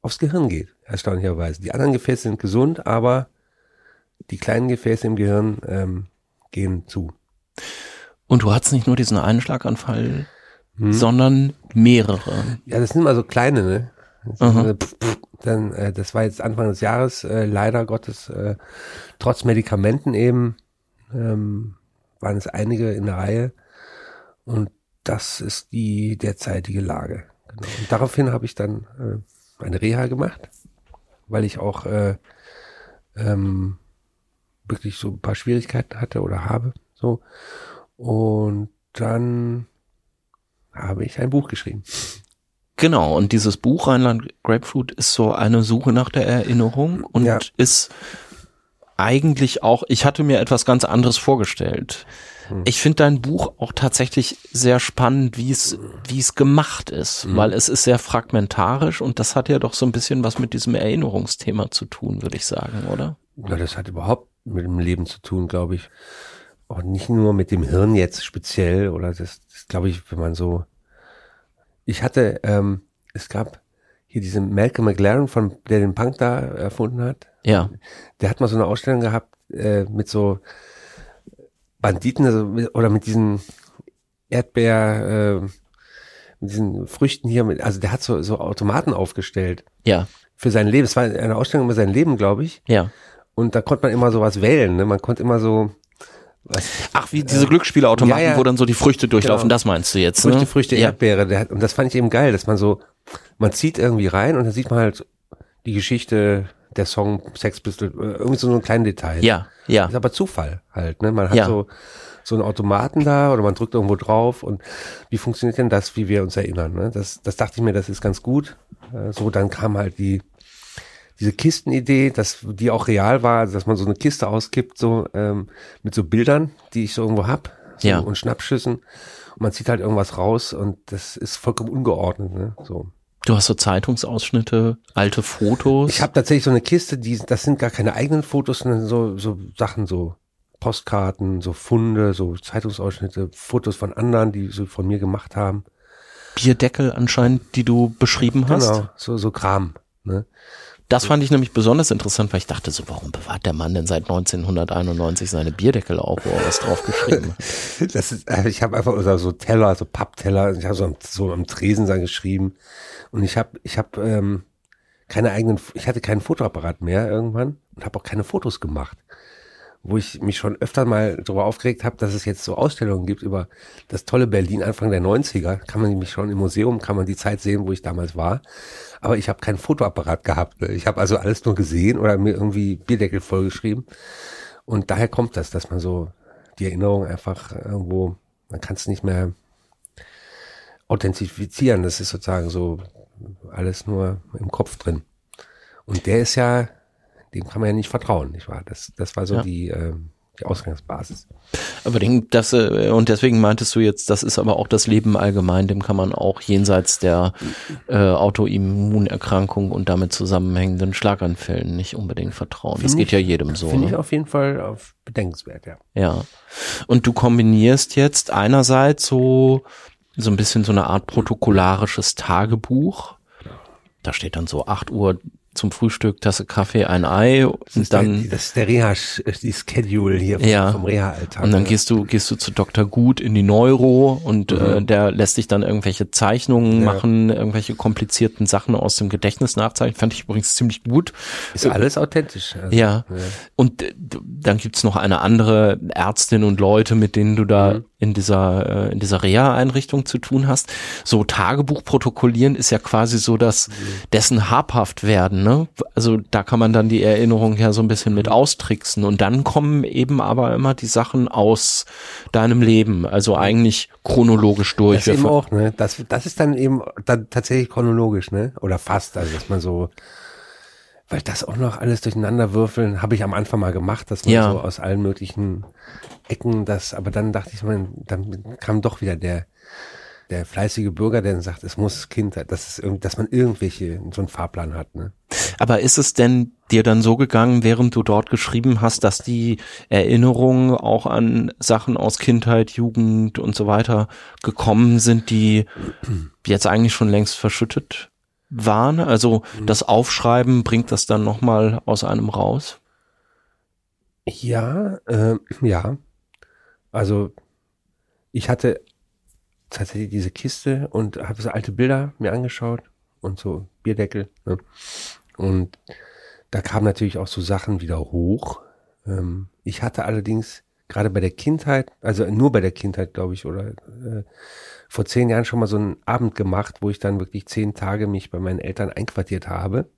Speaker 1: aufs Gehirn geht, erstaunlicherweise. Die anderen Gefäße sind gesund, aber die kleinen Gefäße im Gehirn ähm, gehen zu.
Speaker 3: Und du hattest nicht nur diesen einen Schlaganfall,
Speaker 1: Hm?
Speaker 3: sondern mehrere.
Speaker 1: Ja, das sind immer so kleine, ne? Pf, pf, dann, äh, das war jetzt Anfang des Jahres, äh, leider Gottes, äh, trotz Medikamenten eben, ähm, waren es einige in der Reihe. Und das ist die derzeitige Lage. Genau. Und daraufhin habe ich dann äh, eine Reha gemacht, weil ich auch äh, ähm, wirklich so ein paar Schwierigkeiten hatte oder habe. So. Und dann habe ich ein Buch geschrieben.
Speaker 3: Genau, und dieses Buch Rheinland Grapefruit ist so eine Suche nach der Erinnerung und
Speaker 1: Ja.
Speaker 3: ist eigentlich auch, ich hatte mir etwas ganz anderes vorgestellt.
Speaker 1: Hm.
Speaker 3: Ich finde dein Buch auch tatsächlich sehr spannend, wie es, wie es gemacht ist,
Speaker 1: Hm.
Speaker 3: weil es ist sehr fragmentarisch und das hat ja doch so ein bisschen was mit diesem Erinnerungsthema zu tun, würde ich sagen, oder?
Speaker 1: Na, das hat überhaupt mit dem Leben zu tun, glaube ich. Auch nicht nur mit dem Hirn jetzt speziell oder das, das glaube ich, wenn man so. Ich hatte, ähm, es gab hier diesen Malcolm McLaren, von der den Punk da erfunden hat.
Speaker 3: Ja,
Speaker 1: Der hat mal so eine Ausstellung gehabt äh, mit so Banditen also oder mit diesen Erdbeer, äh, mit diesen Früchten hier. Mit, also der hat so, so Automaten aufgestellt
Speaker 3: ja,
Speaker 1: für sein Leben. Es war eine Ausstellung über sein Leben, glaube ich.
Speaker 3: ja.
Speaker 1: Und da konnte man immer sowas wählen. Ne? Man konnte immer so was,
Speaker 3: Ach, wie diese Glücksspielautomaten,
Speaker 1: ja, ja.
Speaker 3: wo dann so die Früchte durchlaufen,
Speaker 1: Genau.
Speaker 3: das meinst du jetzt,
Speaker 1: Früchte,
Speaker 3: ne?
Speaker 1: Früchte,
Speaker 3: ja.
Speaker 1: Erdbeere. Und das fand ich eben geil, dass man so, man zieht irgendwie rein und dann sieht man halt die Geschichte, der Song, Sex Pistol, äh, irgendwie so ein kleines Detail.
Speaker 3: Ja, ja.
Speaker 1: Das ist aber Zufall halt. Ne? Man hat
Speaker 3: Ja.
Speaker 1: so so einen Automaten da oder man drückt irgendwo drauf und wie funktioniert denn das, wie wir uns erinnern? Ne? Das, das dachte ich mir, das ist ganz gut. Äh, So, dann kam halt die diese Kistenidee, dass die auch real war, dass man so eine Kiste auskippt, so ähm, mit so Bildern, die ich so irgendwo hab, so,
Speaker 3: Ja.
Speaker 1: und Schnappschüssen. Und man zieht halt irgendwas raus und das ist vollkommen ungeordnet. Ne? So.
Speaker 3: Du hast so Zeitungsausschnitte, alte Fotos.
Speaker 1: Ich habe tatsächlich so eine Kiste, die das sind gar keine eigenen Fotos, sondern so so Sachen, so Postkarten, so Funde, so Zeitungsausschnitte, Fotos von anderen, die so von mir gemacht haben.
Speaker 3: Bierdeckel anscheinend, die du beschrieben hast.
Speaker 1: Genau, so so Kram. Ne?
Speaker 3: Das fand ich nämlich besonders interessant, weil ich dachte so, warum bewahrt der Mann denn seit 1991 seine Bierdeckel auf, wo er was drauf geschrieben hat?
Speaker 1: Das ist, äh, ich habe einfach so Teller, so Pappteller, ich habe so am, so am Tresen da geschrieben und ich habe ich habe ähm, keine eigenen, ich hatte keinen Fotoapparat mehr irgendwann und habe auch keine Fotos gemacht, wo ich mich schon öfter mal darüber aufgeregt habe, dass es jetzt so Ausstellungen gibt über das tolle Berlin Anfang der 90er, kann man nämlich schon im Museum, kann man die Zeit sehen, wo ich damals war, aber ich habe keinen Fotoapparat gehabt, ne? ich habe also alles nur gesehen oder mir irgendwie Bierdeckel vollgeschrieben und daher kommt das, dass man so die Erinnerung einfach irgendwo, man kann es nicht mehr authentifizieren. Das ist sozusagen so alles nur im Kopf drin. Und der ist ja, dem kann man ja nicht vertrauen, nicht wahr? Das, das war so
Speaker 3: Ja.
Speaker 1: die, ähm, die Ausgangsbasis.
Speaker 3: Aber den, das, äh, und deswegen meintest du jetzt, das ist aber auch das Leben allgemein, dem kann man auch jenseits der äh, Autoimmunerkrankung und damit zusammenhängenden Schlaganfällen nicht unbedingt vertrauen. das
Speaker 1: Finde
Speaker 3: geht
Speaker 1: ich-
Speaker 3: ja jedem so.
Speaker 1: Finde ich
Speaker 3: Ne?
Speaker 1: auf jeden Fall auf bedenkenswert, ja.
Speaker 3: Ja. Und du kombinierst jetzt einerseits so, so ein bisschen so eine Art protokollarisches Tagebuch. Da steht dann so 8 Uhr zum Frühstück Tasse Kaffee, ein Ei und
Speaker 1: das ist
Speaker 3: dann
Speaker 1: der, das ist der Reha, die Schedule hier vom,
Speaker 3: Ja.
Speaker 1: vom Reha-Alltag.
Speaker 3: und dann
Speaker 1: ne?
Speaker 3: gehst du gehst du zu Dr. Gut in die Neuro und äh, der lässt dich dann irgendwelche Zeichnungen
Speaker 1: Mhm. Ja.
Speaker 3: machen, irgendwelche komplizierten Sachen aus dem Gedächtnis nachzeichnen. Fand ich übrigens ziemlich gut.
Speaker 1: ist alles authentisch. Also,
Speaker 3: Ja. Und äh, dann gibt's noch eine andere Ärztin und Leute, mit denen du da
Speaker 1: Mhm.
Speaker 3: in dieser äh, in dieser Reha-Einrichtung zu tun hast. So Tagebuch protokollieren ist ja quasi so das
Speaker 1: Mhm.
Speaker 3: dessen habhaft werden. Ne? Also da kann man dann die Erinnerung ja so ein bisschen mit austricksen. Und dann kommen eben aber immer die Sachen aus deinem Leben. Also eigentlich chronologisch durch.
Speaker 1: Das eben auch, ne? Das, das ist dann eben dann tatsächlich chronologisch, ne? Oder fast, also dass man so, weil das auch noch alles durcheinander würfeln, habe ich am Anfang mal gemacht, dass man
Speaker 3: Ja.
Speaker 1: so aus allen möglichen Ecken das, aber dann dachte ich mir, dann kam doch wieder der, der fleißige Bürger, der dann sagt, es muss Kind, dass es irgendwie, dass man irgendwelche, so einen Fahrplan hat, ne?
Speaker 3: Aber ist es denn dir dann so gegangen, während du dort geschrieben hast, dass die Erinnerungen auch an Sachen aus Kindheit, Jugend und so weiter gekommen sind, die jetzt eigentlich schon längst verschüttet waren? Also das Aufschreiben bringt das dann nochmal aus einem raus?
Speaker 1: Ja, äh, ja. Also ich hatte tatsächlich diese Kiste und habe so alte Bilder mir angeschaut und so Bierdeckel. Ne? Und da kamen natürlich auch so Sachen wieder hoch. Ähm, ich hatte allerdings gerade bei der Kindheit, also nur bei der Kindheit, glaube ich, oder äh, vor zehn Jahren schon mal so einen Abend gemacht, wo ich dann wirklich zehn Tage mich bei meinen Eltern einquartiert habe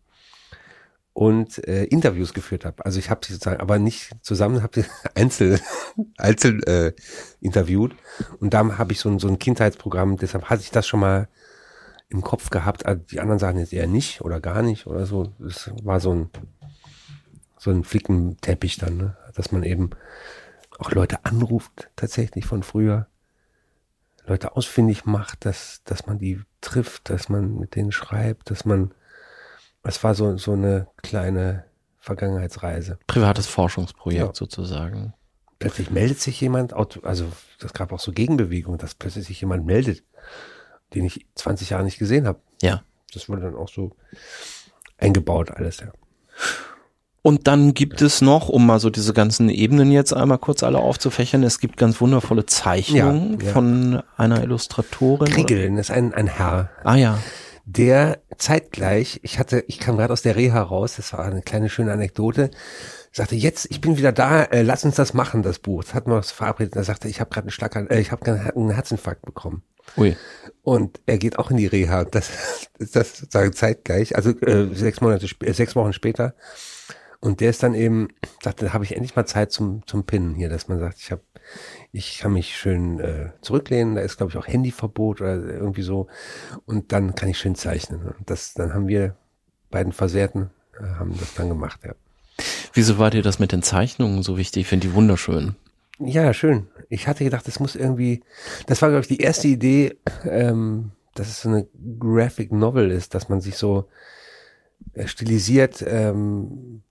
Speaker 1: und äh, Interviews geführt habe. Also ich habe sie sozusagen, aber nicht zusammen, habe sie einzeln, einzeln äh, interviewt. Und da habe ich so ein, so ein Kindheitsprogramm, deshalb hatte ich das schon mal im Kopf gehabt. Also die anderen sagen jetzt eher nicht oder gar nicht oder so. Das war so ein so ein Flickenteppich dann, ne? dass man eben auch Leute anruft, tatsächlich von früher. Leute ausfindig macht, dass, dass man die trifft, dass man mit denen schreibt, dass man, es war so, so eine kleine Vergangenheitsreise.
Speaker 3: Privates Forschungsprojekt
Speaker 1: Ja.
Speaker 3: sozusagen.
Speaker 1: Plötzlich meldet sich jemand, also das gab auch so Gegenbewegungen, dass plötzlich sich jemand meldet, den ich 20 Jahre nicht gesehen habe.
Speaker 3: Ja.
Speaker 1: Das wurde dann auch so eingebaut alles, ja.
Speaker 3: Und dann gibt es noch, um mal so diese ganzen Ebenen jetzt einmal kurz alle aufzufächern, es gibt ganz wundervolle Zeichnungen
Speaker 1: Ja, ja.
Speaker 3: von einer Illustratorin.
Speaker 1: Kriegeln ist ein, ein Herr,
Speaker 3: Ah ja.
Speaker 1: Der zeitgleich, ich hatte, ich kam gerade aus der Reha raus, das war eine kleine schöne Anekdote, sagte, jetzt, ich bin wieder da, äh, lass uns das machen, das Buch. Das hatten wir uns verabredet. Er sagte, ich habe gerade einen Schlagan, äh, ich habe gerade einen Herzinfarkt bekommen.
Speaker 3: Ui.
Speaker 1: Und er geht auch in die Reha. Das ist das sozusagen zeitgleich, also äh, sechs Monate, äh, sechs Wochen später. Und der ist dann eben, sagte, da habe ich endlich mal Zeit zum zum Pinnen hier, dass man sagt, ich habe, ich kann mich schön äh, zurücklehnen. Da ist glaube ich auch Handyverbot oder irgendwie so. Und dann kann ich schön zeichnen. Und das, dann haben wir beiden Versehrten äh, haben das dann gemacht. Ja.
Speaker 3: Wieso war dir das mit den Zeichnungen so wichtig? Ich finde die wunderschön.
Speaker 1: Ja, schön. Ich hatte gedacht, das muss irgendwie, das war, glaube ich, die erste Idee, ähm, dass es so eine Graphic Novel ist, dass man sich so äh, stilisiert ähm,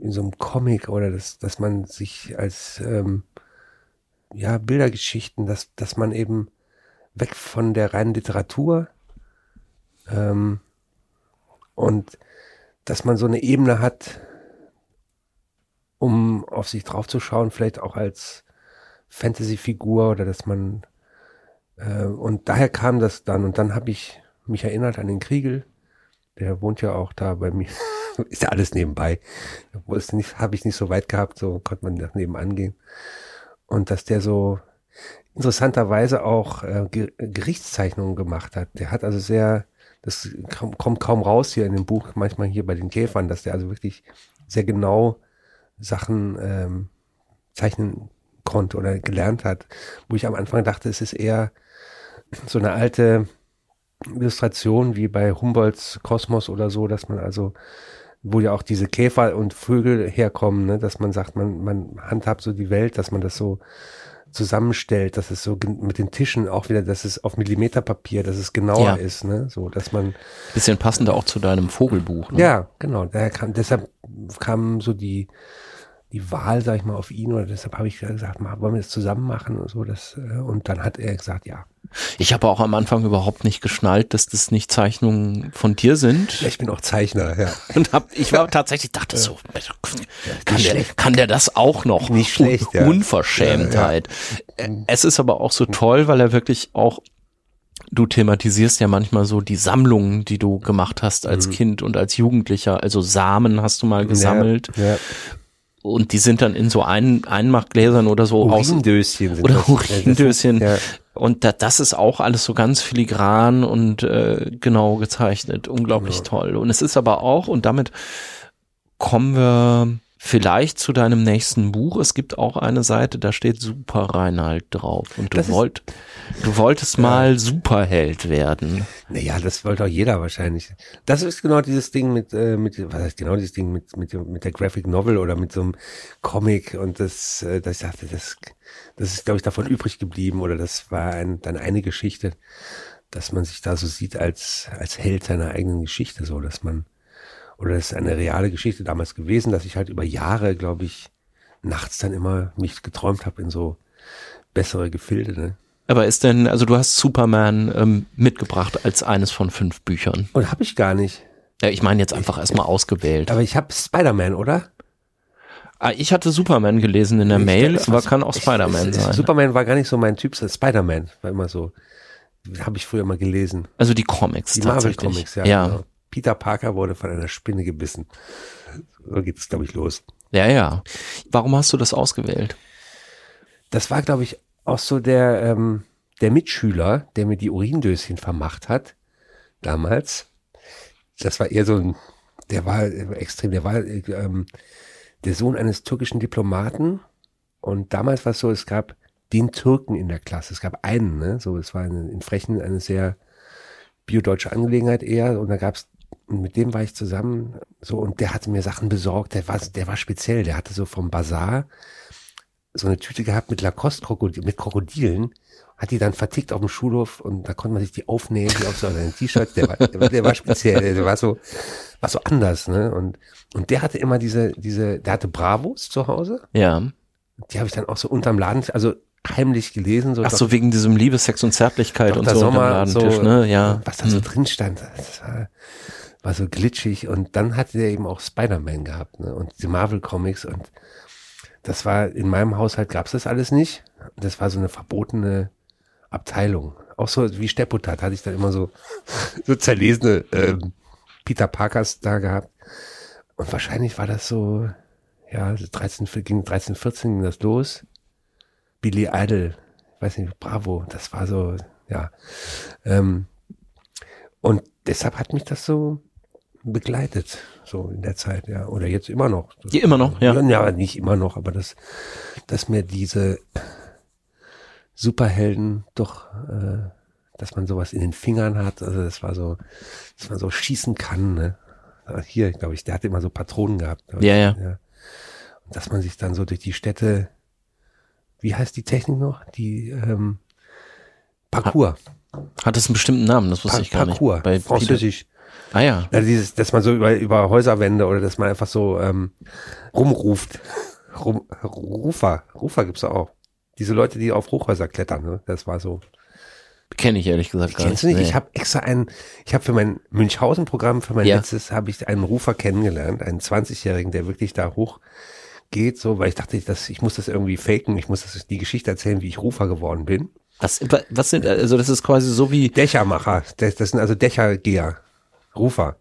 Speaker 1: in so einem Comic oder das, dass man sich als ähm, ja, Bildergeschichten, dass, dass man eben weg von der reinen Literatur ähm, und dass man so eine Ebene hat, um auf sich draufzuschauen, vielleicht auch als Fantasy-Figur oder dass man äh, und daher kam das dann. Und dann habe ich mich erinnert an den Kriegel, der wohnt ja auch da bei mir, ist ja alles nebenbei, habe ich nicht so weit gehabt, so konnte man nach nebenan gehen. Und dass der so interessanterweise auch äh, Ge- Gerichtszeichnungen gemacht hat. Der hat also sehr, das kommt kaum raus hier in dem Buch, manchmal hier bei den Käfern, dass der also wirklich sehr genau Sachen ähm, zeichnen konnte oder gelernt hat, wo ich am Anfang dachte, es ist eher so eine alte Illustration wie bei Humboldts Kosmos oder so, dass man also, wo ja auch diese Käfer und Vögel herkommen, ne, dass man sagt, man, man handhabt so die Welt, dass man das so zusammenstellt, dass es so mit den Tischen auch wieder, dass es auf Millimeterpapier, dass es genauer
Speaker 3: Ja.
Speaker 1: ist, ne, so, dass man
Speaker 3: Bisschen passender auch zu deinem Vogelbuch. Ne?
Speaker 1: ja, genau. Kam, deshalb kam so die, die Wahl, sag ich mal, auf ihn, oder deshalb habe ich gesagt, mal, wollen wir das zusammen machen und so. Das, äh, und dann hat er gesagt, ja.
Speaker 3: Ich habe auch am Anfang überhaupt nicht geschnallt, dass das nicht Zeichnungen von dir sind.
Speaker 1: Ja, ich bin auch Zeichner, ja.
Speaker 3: Und hab, ich war tatsächlich, dachte so, kann der, kann der das auch noch?
Speaker 1: Nicht schlecht, ja.
Speaker 3: Unverschämtheit. Es ist aber auch so toll, weil er wirklich auch du thematisierst ja manchmal so die Sammlungen, die du gemacht hast als
Speaker 1: Mhm.
Speaker 3: Kind und als Jugendlicher. Also Samen hast du mal gesammelt.
Speaker 1: Ja, ja.
Speaker 3: Und die sind dann in so ein Einmachgläsern oder so aus.
Speaker 1: Urindöschen sind
Speaker 3: Oder
Speaker 1: das.
Speaker 3: Urindöschen.
Speaker 1: Ja,
Speaker 3: Und da, das ist auch alles so ganz filigran und äh, genau gezeichnet. Unglaublich
Speaker 1: Ja.
Speaker 3: toll. Und es ist aber auch, und damit kommen wir vielleicht zu deinem nächsten Buch. Es gibt auch eine Seite, da steht Super Reinhard drauf. Und du wollt, du wolltest mal Superheld werden.
Speaker 1: Naja, das wollte auch jeder wahrscheinlich. Das ist genau dieses Ding mit, äh, mit was heißt genau dieses Ding mit, mit, mit der Graphic Novel oder mit so einem Comic und das, äh, das ich dachte, das, das ist, glaube ich, davon übrig geblieben oder das war ein, dann eine Geschichte, dass man sich da so sieht als, als Held seiner eigenen Geschichte, so, dass man, oder das ist eine reale Geschichte damals gewesen, dass ich halt über Jahre, glaube ich, nachts dann immer mich geträumt habe in so bessere Gefilde, ne?
Speaker 3: Aber ist denn, also du hast Superman ähm, mitgebracht als eines von fünf Büchern.
Speaker 1: Und habe ich gar nicht.
Speaker 3: Ja, ich meine jetzt einfach erstmal ausgewählt.
Speaker 1: Aber ich habe Spider-Man, oder?
Speaker 3: Ah, ich hatte Superman gelesen in der
Speaker 1: Ich-
Speaker 3: Mail,
Speaker 1: das
Speaker 3: aber kann auch Spider-Man sein.
Speaker 1: Superman war gar nicht so mein Typ, Spider-Man war immer so. Habe ich früher mal gelesen.
Speaker 3: Also die Comics
Speaker 1: Die. Marvel-Comics, ja.
Speaker 3: ja.
Speaker 1: Genau. Peter Parker wurde von einer Spinne gebissen. So geht es, glaube ich, los.
Speaker 3: Ja, ja. Warum hast du das ausgewählt?
Speaker 1: Das war, glaube ich, auch so der, ähm, der Mitschüler, der mir die Urindöschen vermacht hat, damals. Das war eher so ein, der war extrem, der war äh, ähm, der Sohn eines türkischen Diplomaten. Und damals war es so, es gab den Türken in der Klasse. Es gab einen, ne? So, es war eine, in Frechen eine sehr biodeutsche Angelegenheit eher. Und da gab's und mit dem war ich zusammen, so, und der hatte mir Sachen besorgt, der war, der war speziell, der hatte so vom Bazar so eine Tüte gehabt mit Lacoste-Krokodil, mit Krokodilen, hat die dann vertickt auf dem Schulhof und da konnte man sich die aufnähen, die auf so ein T-Shirt, der war, der, war- der war speziell, der war so, war so anders, ne, und, und der hatte immer diese, diese, der hatte Bravos zu Hause,
Speaker 3: Ja.
Speaker 1: die habe ich dann auch so unterm Laden, also heimlich gelesen, so,
Speaker 3: Ach so, wegen diesem Liebe, Sex und Zärtlichkeit und
Speaker 1: Dr.
Speaker 3: so
Speaker 1: Sommer,
Speaker 3: unterm Ladentisch,
Speaker 1: so,
Speaker 3: ne? Ja.
Speaker 1: was da so
Speaker 3: Hm.
Speaker 1: drin stand, das war, war so glitschig und dann hatte der eben auch Spider-Man gehabt, ne, und die Marvel-Comics und das war, in meinem Haushalt gab's das alles nicht. Das war so eine verbotene Abteilung. Auch so wie Steppotat hatte ich dann immer so, so zerlesene ähm, Peter Parkers da gehabt. Und wahrscheinlich war das so, ja, so 13, ging 13, 14 ging das los. Billy Idol, ich weiß nicht, Bravo, das war so, ja. Ähm, und deshalb hat mich das so begleitet, so in der Zeit, ja. Oder jetzt immer noch.
Speaker 3: Ja, immer noch, ja.
Speaker 1: Ja, nicht immer noch, aber dass, dass mir diese Superhelden doch, äh, dass man sowas in den Fingern hat, also das war so, dass man so schießen kann, ne? Hier, glaube ich, der hatte immer so Patronen gehabt. glaub ich,
Speaker 3: Ja, ja.
Speaker 1: Und dass man sich dann so durch die Städte, wie heißt die Technik noch? Die ähm, Parcours.
Speaker 3: Hat es einen bestimmten Namen, das wusste
Speaker 1: Pa
Speaker 3: ich gar
Speaker 1: Parcours,
Speaker 3: nicht. Bei Peter-
Speaker 1: Französisch.
Speaker 3: Ah ja.
Speaker 1: Ja, dieses, dass man so über, über Häuserwände oder dass man einfach so ähm, rumruft. Rum, Rufer, Rufer gibt's da auch. Diese Leute, die auf Hochhäuser klettern, ne? das war so.
Speaker 3: Kenne ich ehrlich gesagt gar
Speaker 1: Kennst
Speaker 3: nicht.
Speaker 1: du nicht?
Speaker 3: Nee.
Speaker 1: Ich habe extra einen, ich habe für mein Münchhausen-Programm, für mein
Speaker 3: Ja.
Speaker 1: letztes, habe ich einen Rufer kennengelernt, einen 20-Jährigen, der wirklich da hoch geht, so, weil ich dachte, ich, das, ich muss das irgendwie faken, ich muss das, die Geschichte erzählen, wie ich Rufer geworden bin.
Speaker 3: was, was sind, also das ist quasi so wie,
Speaker 1: Dächermacher, das, das sind also Dächergeher, Rufer.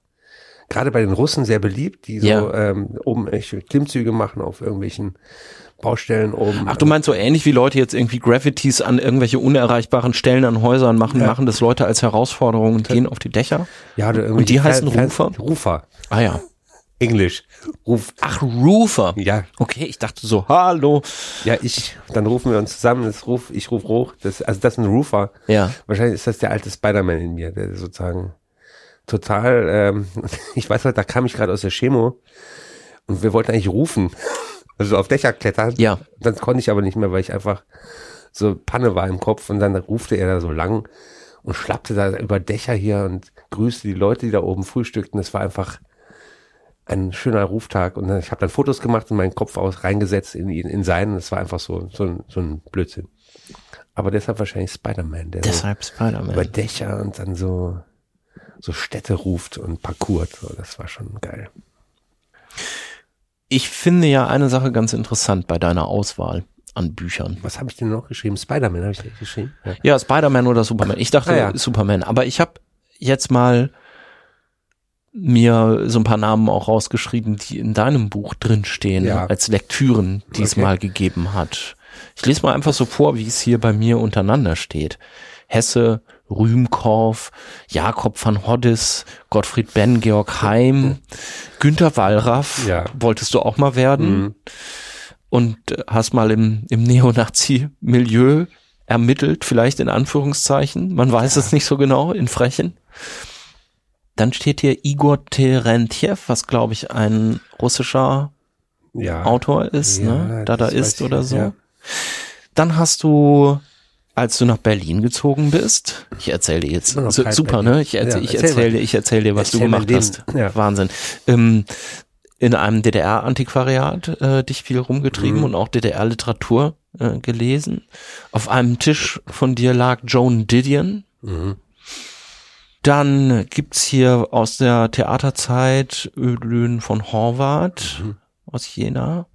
Speaker 1: Gerade bei den Russen sehr beliebt, die so
Speaker 3: Ja.
Speaker 1: ähm, oben echt Klimmzüge machen auf irgendwelchen Baustellen oben.
Speaker 3: ach du meinst so ähnlich wie Leute jetzt irgendwie Graffitis an irgendwelche unerreichbaren Stellen an Häusern machen,
Speaker 1: Ja.
Speaker 3: machen das Leute als Herausforderung und gehen auf die Dächer?
Speaker 1: ja, oder
Speaker 3: und die
Speaker 1: irgendwelche
Speaker 3: heißen
Speaker 1: Fer-
Speaker 3: Rufer?
Speaker 1: Fer- Rufer.
Speaker 3: Ah ja.
Speaker 1: Englisch. Ruf.
Speaker 3: Ach, Roofer.
Speaker 1: Ja,
Speaker 3: Okay, ich dachte so, hallo.
Speaker 1: ja, ich, dann rufen wir uns zusammen, das ruf, ich ruf hoch, das, also das ist ein Rufer.
Speaker 3: Ja.
Speaker 1: Wahrscheinlich ist das der alte Spider-Man in mir, der sozusagen total, ähm, ich weiß halt, da kam ich gerade aus der Chemo und wir wollten eigentlich rufen, also auf Dächer klettern.
Speaker 3: Ja.
Speaker 1: Dann konnte ich aber nicht mehr, weil ich einfach so Panne war im Kopf und dann rufte er da so lang und schlappte da über Dächer hier und grüßte die Leute, die da oben frühstückten. Das war einfach ein schöner Ruftag und ich habe dann Fotos gemacht und meinen Kopf aus reingesetzt in, ihn- in seinen. Das war einfach so, so, ein, so ein Blödsinn. Aber deshalb wahrscheinlich Spider-Man, der
Speaker 3: Deshalb
Speaker 1: so über
Speaker 3: Spider-Man.
Speaker 1: Dächer und dann so, so Städte ruft und parkourt. So, das war schon geil.
Speaker 3: Ich finde ja eine Sache ganz interessant bei deiner Auswahl an Büchern.
Speaker 1: Was habe ich denn noch geschrieben? Spider-Man habe ich geschrieben. Ja.
Speaker 3: Ja, Spider-Man oder Superman. Ich dachte
Speaker 1: Ah, ja.
Speaker 3: Superman, aber ich habe jetzt mal mir so ein paar Namen auch rausgeschrieben, die in deinem Buch drinstehen,
Speaker 1: Ja.
Speaker 3: als Lektüren, die es
Speaker 1: Okay.
Speaker 3: mal gegeben hat. Ich lese mal einfach so vor, wie es hier bei mir untereinander steht. Hesse, Rühmkorff, Jakob van Hoddis, Gottfried Benn, Georg Heim, Günter Wallraff,
Speaker 1: Ja.
Speaker 3: wolltest du auch mal werden
Speaker 1: Mhm.
Speaker 3: und äh, hast mal im, im Neonazi-Milieu ermittelt, vielleicht in Anführungszeichen, man weiß es nicht so genau, in Frechen. Dann steht hier Igor Terentjew, was glaube ich ein russischer
Speaker 1: ja.
Speaker 3: Autor ist,
Speaker 1: Ja,
Speaker 3: ne? Dadaist oder so.
Speaker 1: ja.
Speaker 3: Dann hast du, als du nach Berlin gezogen bist, ich erzähle dir jetzt,
Speaker 1: kalt
Speaker 3: super,
Speaker 1: Berlin.
Speaker 3: ne? Ich, erzähl,
Speaker 1: Ja,
Speaker 3: ich
Speaker 1: erzähl
Speaker 3: erzähle dir, ich erzähle dir, was
Speaker 1: Erzähl
Speaker 3: du gemacht hast.
Speaker 1: Ja.
Speaker 3: Wahnsinn. Ähm, in einem DDR-Antiquariat äh, dich viel rumgetrieben
Speaker 1: Mhm.
Speaker 3: und auch DDR-Literatur äh, gelesen. Auf einem Tisch von dir lag Joan Didion.
Speaker 1: Mhm.
Speaker 3: Dann gibt's hier aus der Theaterzeit Ödlön von Horvath
Speaker 1: Mhm.
Speaker 3: aus Jena.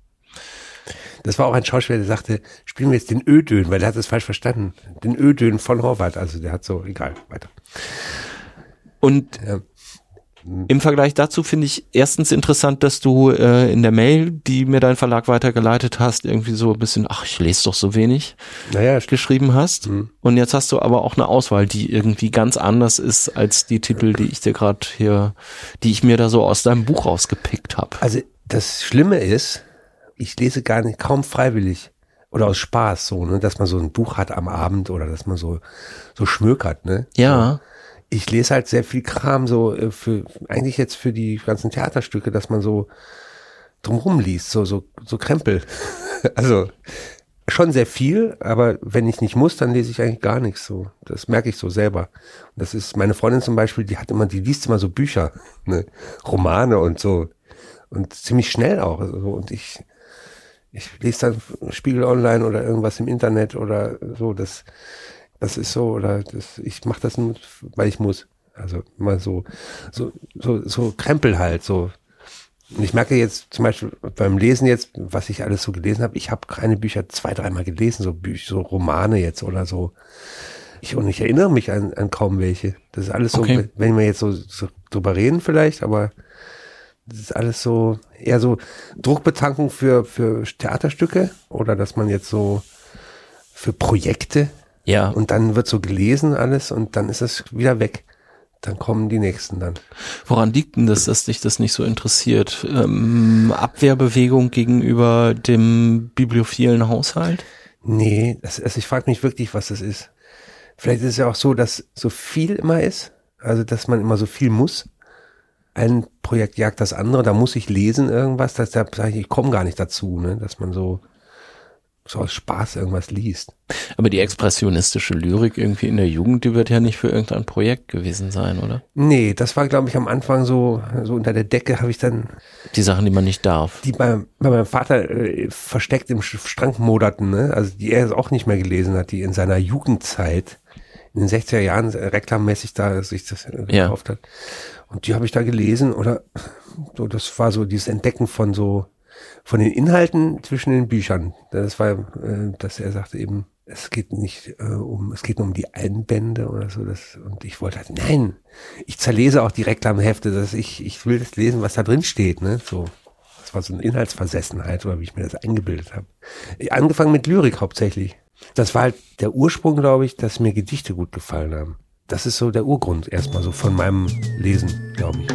Speaker 1: Das war auch ein Schauspieler, der sagte, spielen wir jetzt den Ödön, weil der hat es falsch verstanden. Den Ödön von Horvath. Also der hat so, egal, weiter.
Speaker 3: Und
Speaker 1: Ja.
Speaker 3: im Vergleich dazu finde ich erstens interessant, dass du äh, in der Mail, die mir dein Verlag weitergeleitet hast, irgendwie so ein bisschen, ach, ich lese doch so wenig,
Speaker 1: Naja,
Speaker 3: geschrieben hast.
Speaker 1: Mhm.
Speaker 3: Und jetzt hast du aber auch eine Auswahl, die irgendwie ganz anders ist als die Titel, die ich dir gerade hier, die ich mir da so aus deinem Buch rausgepickt habe.
Speaker 1: Also das Schlimme ist, ich lese gar nicht, kaum freiwillig oder aus Spaß so, ne, dass man so ein Buch hat am Abend oder dass man so so schmökert, ne?
Speaker 3: Ja,
Speaker 1: Ich lese halt sehr viel Kram so äh, für eigentlich jetzt für die ganzen Theaterstücke, dass man so drumrum liest, so so so Krempel. also schon sehr viel, aber wenn ich nicht muss, dann lese ich eigentlich gar nichts so. Das merke ich so selber. Das ist meine Freundin zum Beispiel, die hat immer, die liest immer so Bücher, ne, Romane und so und ziemlich schnell auch. Also, und ich ich lese dann Spiegel Online oder irgendwas im Internet oder so. Das das ist so oder das ich mache das nur, weil ich muss. Also mal so so so so Krempel halt so. Und ich merke jetzt zum Beispiel beim Lesen jetzt, was ich alles so gelesen habe, ich habe keine Bücher zwei, dreimal gelesen, so Bücher, so Romane jetzt oder so. Ich, und ich erinnere mich an, an kaum welche. Das ist alles so,
Speaker 3: Okay.
Speaker 1: wenn wir jetzt so, so drüber reden vielleicht, aber das ist alles so eher so Druckbetankung für, für Theaterstücke oder dass man jetzt so für Projekte
Speaker 3: ja.
Speaker 1: und dann wird so gelesen alles und dann ist es wieder weg. Dann kommen die nächsten dann.
Speaker 3: Woran liegt denn das, dass dich das nicht so interessiert? Ähm, Abwehrbewegung gegenüber dem bibliophilen Haushalt?
Speaker 1: Nee, das, also ich frage mich wirklich, was das ist. Vielleicht ist es ja auch so, dass so viel immer ist, also dass man immer so viel muss. Ein Projekt jagt das andere, da muss ich lesen irgendwas, dass da sage ich, ich komme gar nicht dazu, ne, dass man so so aus Spaß irgendwas liest.
Speaker 3: Aber die expressionistische Lyrik irgendwie in der Jugend, die wird ja nicht für irgendein Projekt gewesen sein, oder?
Speaker 1: Nee, das war glaube ich am Anfang so so unter der Decke habe ich dann
Speaker 3: Die Sachen, die man nicht darf.
Speaker 1: die bei, bei meinem Vater äh, versteckt im Schrank moderten, ne? also die er auch nicht mehr gelesen hat, die in seiner Jugendzeit in den 60er Jahren reklammäßig da sich das äh,
Speaker 3: Ja.
Speaker 1: gekauft hat. Und die habe ich da gelesen oder so, das war so dieses Entdecken von so von den Inhalten zwischen den Büchern. Das war, äh, dass er sagte eben, es geht nicht äh, um, es geht nur um die Einbände oder so. Das, und ich wollte halt, nein, ich zerlese auch die Reklamhefte, dass ich, ich will das lesen, was da drin steht, ne? So. Das war so eine Inhaltsversessenheit, oder wie ich mir das eingebildet habe. Angefangen mit Lyrik hauptsächlich. Das war halt der Ursprung, glaube ich, dass mir Gedichte gut gefallen haben. Das ist so der Urgrund erstmal so von meinem Lesen, glaube ich.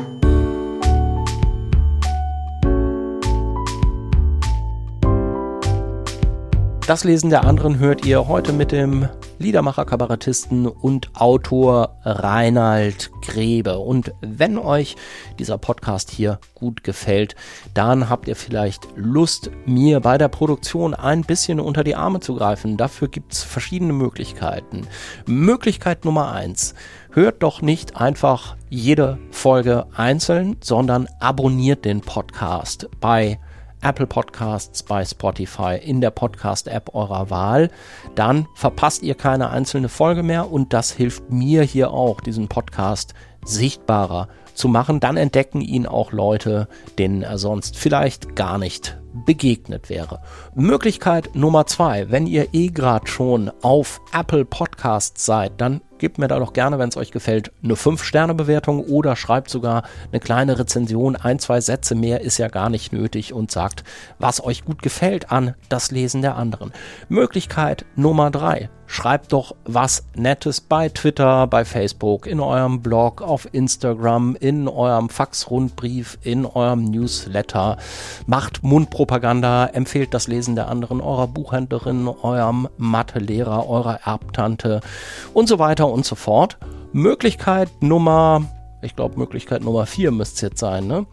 Speaker 3: Das Lesen der anderen hört ihr heute mit dem Liedermacher, Kabarettisten und Autor Reinhard Grebe. Und wenn euch dieser Podcast hier gut gefällt, dann habt ihr vielleicht Lust, mir bei der Produktion ein bisschen unter die Arme zu greifen. Dafür gibt's verschiedene Möglichkeiten. Möglichkeit Nummer eins. Hört doch nicht einfach jede Folge einzeln, sondern abonniert den Podcast bei Apple Podcasts, bei Spotify, in der Podcast-App eurer Wahl. Dann verpasst ihr keine einzelne Folge mehr und das hilft mir hier auch, diesen Podcast sichtbarer zu machen. Dann entdecken ihn auch Leute, denen er sonst vielleicht gar nicht begegnet wäre. Möglichkeit Nummer zwei, wenn ihr eh gerade schon auf Apple Podcasts seid, dann gebt mir da doch gerne, wenn es euch gefällt, eine 5-Sterne-Bewertung oder schreibt sogar eine kleine Rezension. Ein, zwei Sätze mehr ist ja gar nicht nötig und sagt, was euch gut gefällt an das Lesen der anderen. Möglichkeit Nummer drei. Schreibt doch was Nettes bei Twitter, bei Facebook, in eurem Blog, auf Instagram, in eurem Faxrundbrief, in eurem Newsletter. Macht Mundpropaganda, empfehlt das Lesen der anderen eurer Buchhändlerin, eurem Mathelehrer, eurer Erbtante und so weiter und so fort. Möglichkeit Nummer, ich glaube Möglichkeit Nummer vier müsste es jetzt sein, ne?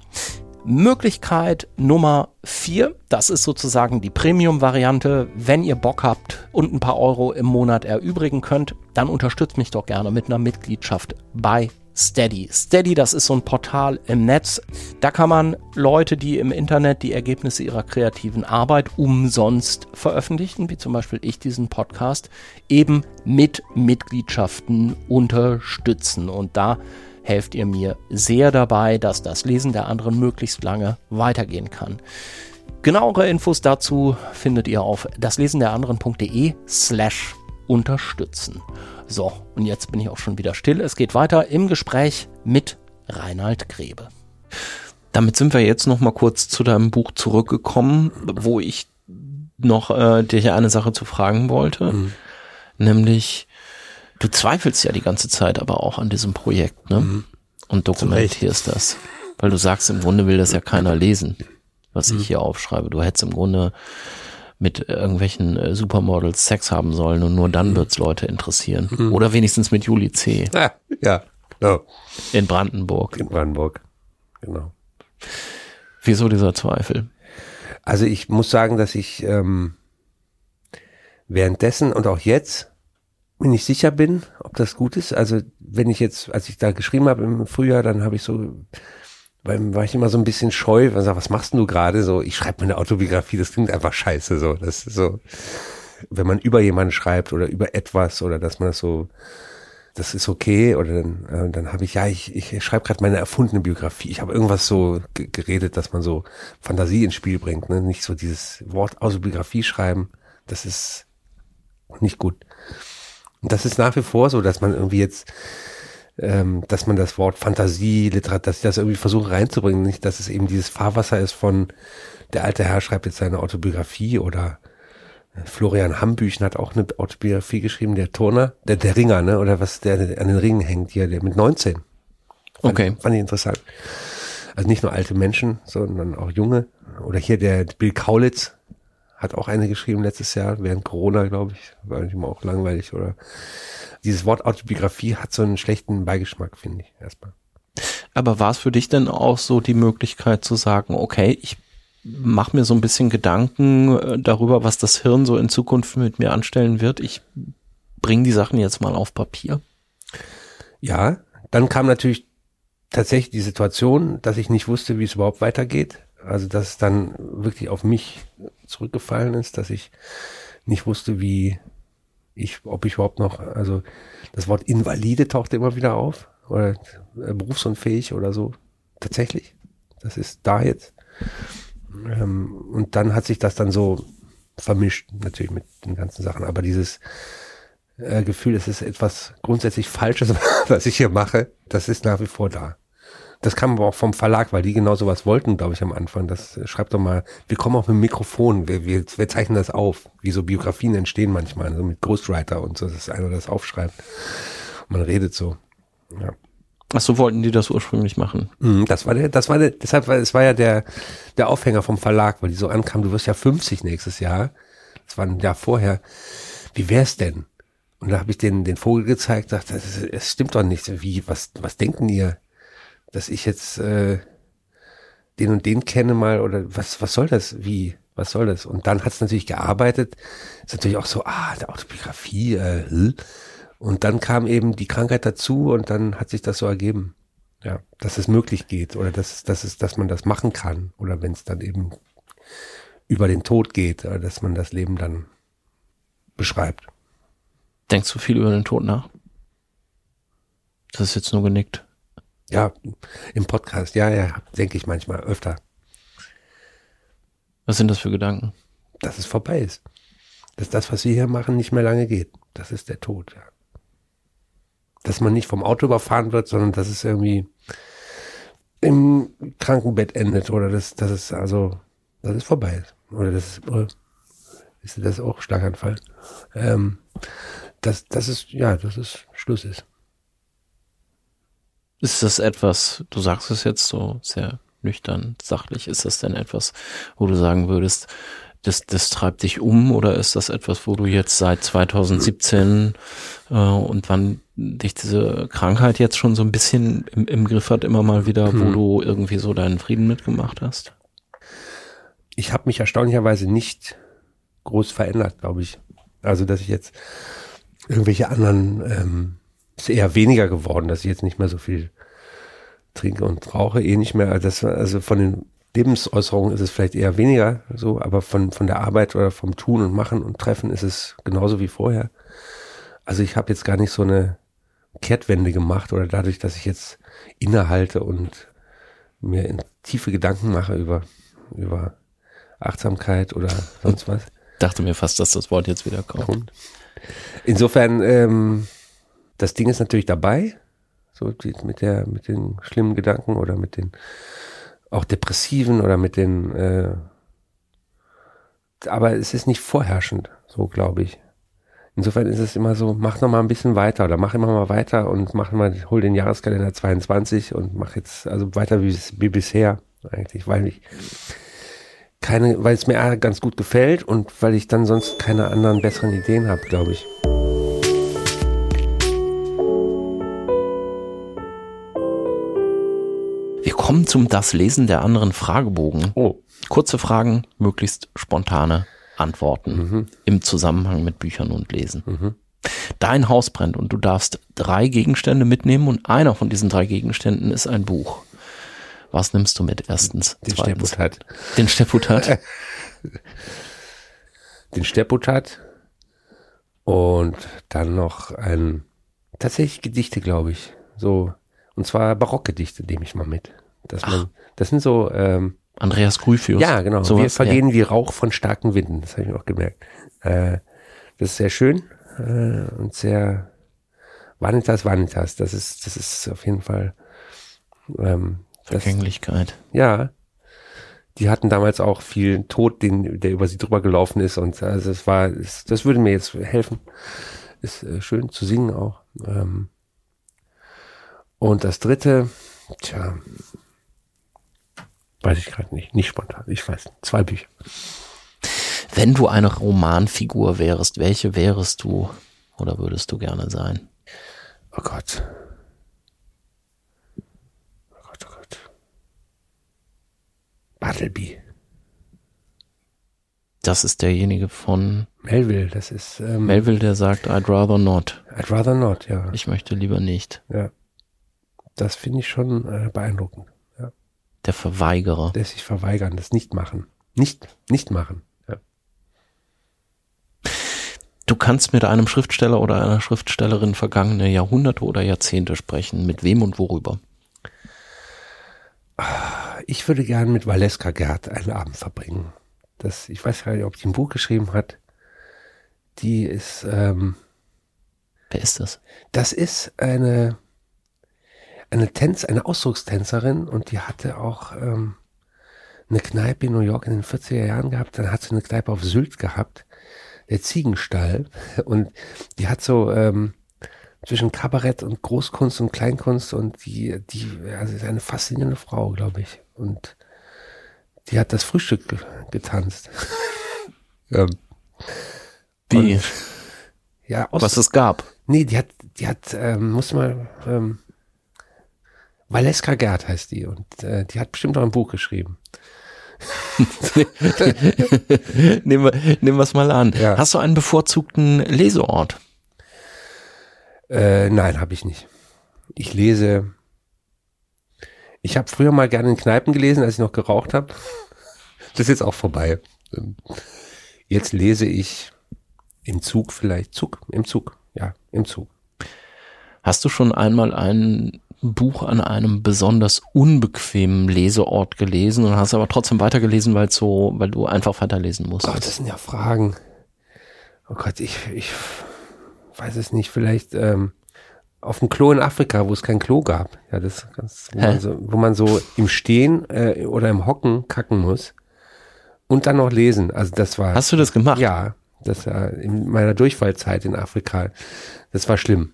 Speaker 3: Möglichkeit Nummer vier, das ist sozusagen die Premium-Variante. Wenn ihr Bock habt und ein paar Euro im Monat erübrigen könnt, dann unterstützt mich doch gerne mit einer Mitgliedschaft bei Steady. Steady, das ist so ein Portal im Netz. Da kann man Leute, die im Internet die Ergebnisse ihrer kreativen Arbeit umsonst veröffentlichen, wie zum Beispiel ich diesen Podcast, eben mit Mitgliedschaften unterstützen. Und da helft ihr mir sehr dabei, dass das Lesen der anderen möglichst lange weitergehen kann. Genauere Infos dazu findet ihr auf daslesenderanderen.de slash unterstützen. So, und jetzt bin ich auch schon wieder still. Es geht weiter im Gespräch mit Reinhard Grebe. Damit sind wir jetzt noch mal kurz zu deinem Buch zurückgekommen, wo ich noch äh, dir eine Sache zu fragen wollte, mhm. nämlich du zweifelst ja die ganze Zeit aber auch an diesem Projekt, ne? Mhm. Und dokumentierst das, weil du sagst, im Grunde will das ja keiner lesen, was mhm. ich hier aufschreibe. Du hättest im Grunde mit irgendwelchen äh, Supermodels Sex haben sollen und nur dann mhm. wird's Leute interessieren. Mhm. Oder wenigstens mit Juli C.
Speaker 1: Ja, ja, genau.
Speaker 3: In Brandenburg.
Speaker 1: In Brandenburg, genau.
Speaker 3: Wieso dieser Zweifel?
Speaker 1: Also ich muss sagen, dass ich ähm, währenddessen und auch jetzt mir nicht sicher bin, ob das gut ist. Also wenn ich jetzt, als ich da geschrieben habe im Frühjahr, dann habe ich so weil war ich immer so ein bisschen scheu, weil sag, was machst du gerade? So, ich schreibe meine Autobiografie, das klingt einfach scheiße. So, das ist so, wenn man über jemanden schreibt oder über etwas oder dass man das so, das ist okay. Oder dann, äh, dann habe ich, ja, ich, ich schreibe gerade meine erfundene Biografie. Ich habe irgendwas so geredet, dass man so Fantasie ins Spiel bringt, ne? Nicht so dieses Wort Autobiografie schreiben. Das ist nicht gut. Und das ist nach wie vor so, dass man irgendwie jetzt ähm, dass man das Wort Fantasie, Literatur, dass ich das irgendwie versuche reinzubringen, nicht, dass es eben dieses Fahrwasser ist von der alte Herr schreibt jetzt seine Autobiografie oder äh, Florian Hambüchen hat auch eine Autobiografie geschrieben, der Turner, der, der Ringer, ne, oder was der an den Ringen hängt hier, der mit 19. Fand,
Speaker 3: okay.
Speaker 1: Fand ich interessant. Also nicht nur alte Menschen, sondern auch junge. Oder hier der Bill Kaulitz hat auch eine geschrieben letztes Jahr, während Corona, glaube ich. War nicht immer auch langweilig, oder? dieses Wort Autobiografie hat so einen schlechten Beigeschmack, finde ich, erstmal.
Speaker 3: Aber war es für dich denn auch so die Möglichkeit zu sagen, okay, ich mache mir so ein bisschen Gedanken äh, darüber, was das Hirn so in Zukunft mit mir anstellen wird. Ich bringe die Sachen jetzt mal auf Papier.
Speaker 1: Ja, dann kam natürlich tatsächlich die Situation, dass ich nicht wusste, wie es überhaupt weitergeht. Also dass es dann wirklich auf mich zurückgefallen ist, dass ich nicht wusste, wie ich, ob ich überhaupt noch, also das Wort Invalide taucht immer wieder auf oder äh, berufsunfähig oder so. Tatsächlich. Das ist da jetzt. Ähm, und dann hat sich das dann so vermischt, natürlich mit den ganzen Sachen. Aber dieses äh, Gefühl, es ist etwas grundsätzlich Falsches, was ich hier mache, das ist nach wie vor da. Das kam aber auch vom Verlag, weil die genau sowas wollten, glaube ich, am Anfang. Das äh, schreibt doch mal, wir kommen auch mit dem Mikrofon, wir, wir, wir zeichnen das auf, wie so Biografien entstehen manchmal, so mit Ghostwriter und so, dass einer das aufschreibt. Man redet so. Ja.
Speaker 3: Ach so wollten die das ursprünglich machen.
Speaker 1: Mhm, das war der, das war der, deshalb war, es war ja der, der Aufhänger vom Verlag, weil die so ankamen, du wirst ja 50 nächstes Jahr. Das war ein Jahr vorher. Wie wär's denn? Und da habe ich den, den Vogel gezeigt, dachte, es stimmt doch nicht. Wie, was, was denken ihr? Dass ich jetzt äh, den und den kenne mal oder was, was soll das? Wie? Was soll das? Und dann hat es natürlich gearbeitet. Ist natürlich auch so, ah, der Autobiografie, äh, hm. und dann kam eben die Krankheit dazu und dann hat sich das so ergeben. Ja, dass es möglich geht oder dass, dass es, dass man das machen kann. Oder wenn es dann eben über den Tod geht, äh, dass man das Leben dann beschreibt.
Speaker 3: Denkst du viel über den Tod nach? Das ist jetzt nur genickt.
Speaker 1: Ja, im Podcast, ja, ja, denke ich manchmal öfter,
Speaker 3: Was sind das für Gedanken?
Speaker 1: dass es vorbei ist. Dass das, was wir hier machen, nicht mehr lange geht. Das ist der Tod, ja. Dass man nicht vom Auto überfahren wird, sondern dass es irgendwie im Krankenbett endet oder dass, dass es also, dass es vorbei ist. Oder das ist, oder ist das auch Schlaganfall? Ähm, dass, dass es, ja, dass es Schluss ist.
Speaker 3: Ist das etwas, du sagst es jetzt so sehr nüchtern, sachlich, ist das denn etwas, wo du sagen würdest, das, das treibt dich um oder ist das etwas, wo du jetzt seit 2017 äh, und wann dich diese Krankheit jetzt schon so ein bisschen im, im Griff hat, immer mal wieder, wo
Speaker 1: Hm.
Speaker 3: du irgendwie so deinen Frieden mitgemacht hast?
Speaker 1: ich habe mich erstaunlicherweise nicht groß verändert, glaube ich. Also, dass ich jetzt irgendwelche anderen, ähm, ist eher weniger geworden, dass ich jetzt nicht mehr so viel trinke und rauche, eh nicht mehr. Also, das, also von den Lebensäußerungen ist es vielleicht eher weniger so, aber von, von der Arbeit oder vom Tun und Machen und Treffen ist es genauso wie vorher. Also ich habe jetzt gar nicht so eine Kehrtwende gemacht oder dadurch, dass ich jetzt innehalte und mir in tiefe Gedanken mache über, über Achtsamkeit oder sonst was.
Speaker 3: Dachte mir fast, dass das Wort jetzt wieder kommt.
Speaker 1: Insofern, ähm, das Ding ist natürlich dabei, so mit der, mit den schlimmen Gedanken oder mit den auch depressiven oder mit den, äh, aber es ist nicht vorherrschend, so glaube ich. Insofern ist es immer so, mach noch mal ein bisschen weiter oder mach immer mal weiter und mach mal, hol den Jahreskalender 22 und mach jetzt also weiter wie, wie bisher eigentlich, weil ich keine, weil es mir ganz gut gefällt und weil ich dann sonst keine anderen besseren Ideen habe, glaube ich.
Speaker 3: Wir kommen zum Das Lesen der anderen Fragebogen.
Speaker 1: Oh.
Speaker 3: Kurze Fragen, möglichst spontane Antworten im Zusammenhang mit Büchern und Lesen. Dein Haus brennt und du darfst drei Gegenstände mitnehmen und einer von diesen drei Gegenständen ist ein Buch. Was nimmst du mit? Erstens,
Speaker 1: Den
Speaker 3: zweitens,
Speaker 1: Stepputat.
Speaker 3: den Stepputat.
Speaker 1: Den Stepputat und dann noch ein, tatsächlich Gedichte, glaube ich. So, und zwar Barockgedichte nehme ich mal mit. Dass man, das sind so, ähm,
Speaker 3: Andreas Grüfius.
Speaker 1: Ja, genau. wir
Speaker 3: Sowas,
Speaker 1: vergehen wie Rauch von starken Winden. Das habe ich auch gemerkt. Äh, das ist sehr schön äh, und sehr Vanitas Vanitas. Das ist, das ist auf jeden Fall. Ähm, das,
Speaker 3: Vergänglichkeit.
Speaker 1: ja, die hatten damals auch viel Tod, den, der über sie drüber gelaufen ist und also es war, es, das würde mir jetzt helfen. Ist äh, schön zu singen auch. Ähm, und das dritte, tja, weiß ich gerade nicht, nicht spontan. Ich weiß, nicht. zwei Bücher.
Speaker 3: Wenn du eine Romanfigur wärst, welche wärest du oder würdest du gerne sein?
Speaker 1: Oh Gott. Oh Gott, oh Gott. Bartleby.
Speaker 3: Das ist derjenige von
Speaker 1: Melville, das ist ähm,
Speaker 3: Melville, der sagt, I'd rather not.
Speaker 1: I'd rather not, ja.
Speaker 3: Ich möchte lieber nicht.
Speaker 1: ja. Das finde ich schon äh, beeindruckend. Ja.
Speaker 3: Der Verweigerer.
Speaker 1: Das sich verweigern, das nicht machen. Nicht, nicht machen. Ja.
Speaker 3: Du kannst mit einem Schriftsteller oder einer Schriftstellerin vergangene Jahrhunderte oder Jahrzehnte sprechen. Mit wem und worüber?
Speaker 1: Ich würde gern mit Valeska Gerd einen Abend verbringen. Das, ich weiß gar nicht, ob die ein Buch geschrieben hat. Die ist, ähm,
Speaker 3: Wer ist das?
Speaker 1: Das ist eine, eine Tänz, eine Ausdruckstänzerin und die hatte auch ähm, eine Kneipe in New York in den 40er Jahren gehabt. Dann hat sie eine Kneipe auf Sylt gehabt, der Ziegenstall. Und die hat so ähm, zwischen Kabarett und Großkunst und Kleinkunst und die, die, also ist eine faszinierende Frau, glaube ich. Und die hat das Frühstück ge getanzt. ähm,
Speaker 3: Wie?
Speaker 1: ja, aus,
Speaker 3: Was es gab.
Speaker 1: Nee, die hat, die hat, ähm, muss mal, ähm, Valeska Gerd heißt die und äh, die hat bestimmt auch ein Buch geschrieben.
Speaker 3: nehmen wir nehmen wir es mal an.
Speaker 1: Ja.
Speaker 3: Hast du einen bevorzugten Leseort?
Speaker 1: Äh, nein, habe ich nicht. Ich lese. Ich habe früher mal gerne in Kneipen gelesen, als ich noch geraucht habe. Das ist jetzt auch vorbei. Ähm, Jetzt lese ich im Zug vielleicht. Zug, im Zug. Ja, im Zug.
Speaker 3: Hast du schon einmal ein Buch an einem besonders unbequemen Leseort gelesen und hast aber trotzdem weitergelesen, weil so, weil du einfach weiterlesen musst?
Speaker 1: Gott, das sind ja Fragen. Oh Gott, ich, ich weiß es nicht. Vielleicht ähm, auf dem Klo in Afrika, wo es kein Klo gab. Ja, das ganz, wo, man so, wo man so im Stehen äh, oder im Hocken kacken muss und dann noch lesen. Also das war.
Speaker 3: Hast du das gemacht?
Speaker 1: Ja, das war in meiner Durchfallzeit in Afrika. Das war schlimm.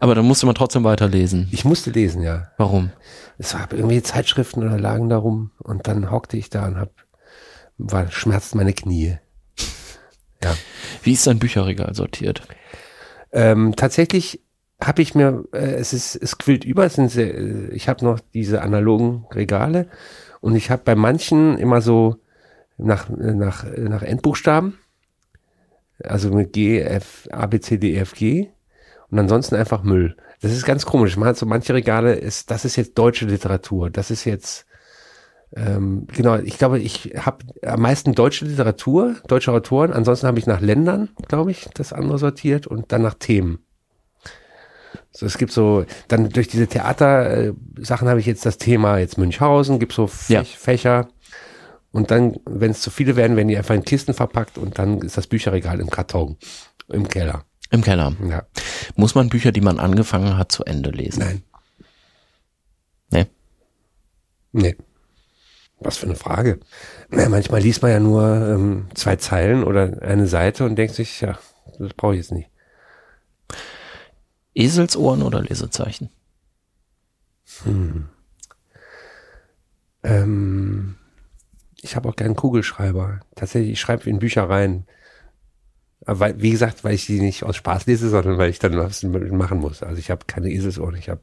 Speaker 3: Aber dann musste man trotzdem weiterlesen.
Speaker 1: Ich musste lesen, ja.
Speaker 3: Warum?
Speaker 1: Es war irgendwie Zeitschriften oder lagen darum und dann hockte ich da und hab, war, schmerzten meine Knie. Ja.
Speaker 3: Wie ist dein Bücherregal sortiert?
Speaker 1: Ähm, tatsächlich habe ich mir, äh, es ist, es quillt über, es sind sehr, äh, ich habe noch diese analogen Regale und ich habe bei manchen immer so nach, äh, nach, äh, nach Endbuchstaben, also mit G, F, A, B, C, D, E, F, G und ansonsten einfach Müll. Das ist ganz komisch. Man hat so manche Regale, ist, das ist jetzt deutsche Literatur, das ist jetzt ähm, genau, ich glaube, ich habe am meisten deutsche Literatur, deutsche Autoren. Ansonsten habe ich nach Ländern, glaube ich, das andere sortiert und dann nach Themen. So, es gibt so, dann durch diese Theater-Sachen habe ich jetzt das Thema jetzt Münchhausen, gibt so Fäch
Speaker 3: Ja.
Speaker 1: Fächer. Und dann, wenn es zu viele werden, werden die einfach in Kisten verpackt und dann ist das Bücherregal im Karton, im Keller.
Speaker 3: Im Keller.
Speaker 1: Ja,
Speaker 3: Muss man Bücher, die man angefangen hat, zu Ende lesen?
Speaker 1: nein,
Speaker 3: Nee.
Speaker 1: nee. Was für eine Frage. Ja, manchmal liest man ja nur ähm, zwei Zeilen oder eine Seite und denkt sich, ja, das brauche ich jetzt nicht.
Speaker 3: Eselsohren oder Lesezeichen?
Speaker 1: Ähm, ich habe auch gern Kugelschreiber. Tatsächlich, ich schreibe in Bücher rein. Aber weil, wie gesagt, weil ich die nicht aus Spaß lese, sondern weil ich dann was machen muss. Also ich habe keine Eselsohren, ich habe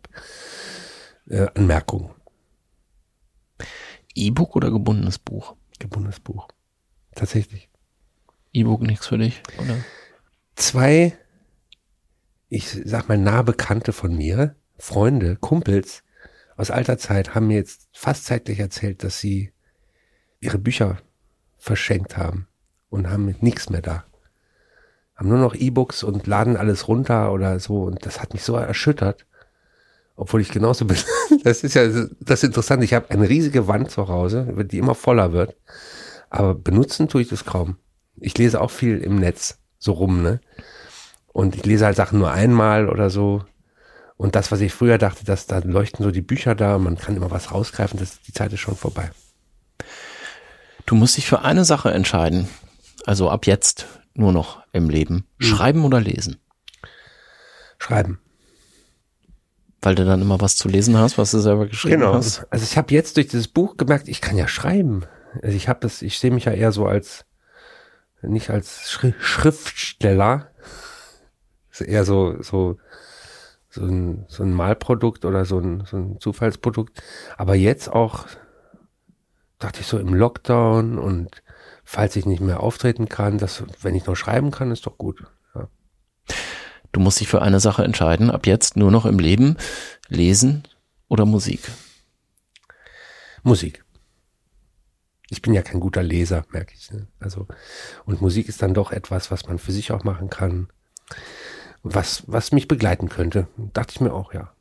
Speaker 1: äh, Anmerkungen.
Speaker 3: E-Book oder gebundenes Buch?
Speaker 1: Gebundenes Buch. Tatsächlich.
Speaker 3: E-Book nichts für dich, oder?
Speaker 1: Zwei, ich sag mal, nah Bekannte von mir, Freunde, Kumpels aus alter Zeit, haben mir jetzt fast zeitlich erzählt, dass sie ihre Bücher verschenkt haben und haben nichts mehr da. Haben nur noch E-Books und laden alles runter oder so und das hat mich so erschüttert. Obwohl ich genauso bin. Das ist ja das Interessante. Ich habe eine riesige Wand zu Hause, die immer voller wird. Aber benutzen tue ich das kaum. Ich lese auch viel im Netz so rum, ne? Und ich lese halt Sachen nur einmal oder so. Und das, was ich früher dachte, dass da leuchten so die Bücher da, man kann immer was rausgreifen, das, die Zeit ist schon vorbei.
Speaker 3: Du musst dich für eine Sache entscheiden. Also ab jetzt nur noch im Leben. Schreiben oder lesen?
Speaker 1: Schreiben.
Speaker 3: Weil du dann immer was zu lesen hast, was du selber geschrieben hast.
Speaker 1: Also ich habe jetzt durch dieses Buch gemerkt, ich kann ja schreiben. Also ich habe das, ich sehe mich ja eher so als nicht als Schri Schriftsteller, ist eher so so so ein, so ein Malprodukt oder so ein, so ein Zufallsprodukt. Aber jetzt auch dachte ich so im Lockdown und falls ich nicht mehr auftreten kann, dass wenn ich noch schreiben kann, ist doch gut. Ja.
Speaker 3: Du musst dich für eine Sache entscheiden. Ab jetzt nur noch im Leben. Lesen oder Musik?
Speaker 1: Musik. Ich bin ja kein guter Leser, merke ich. Ne? Also und Musik ist dann doch etwas, was man für sich auch machen kann, was was mich begleiten könnte. Dachte ich mir auch, ja.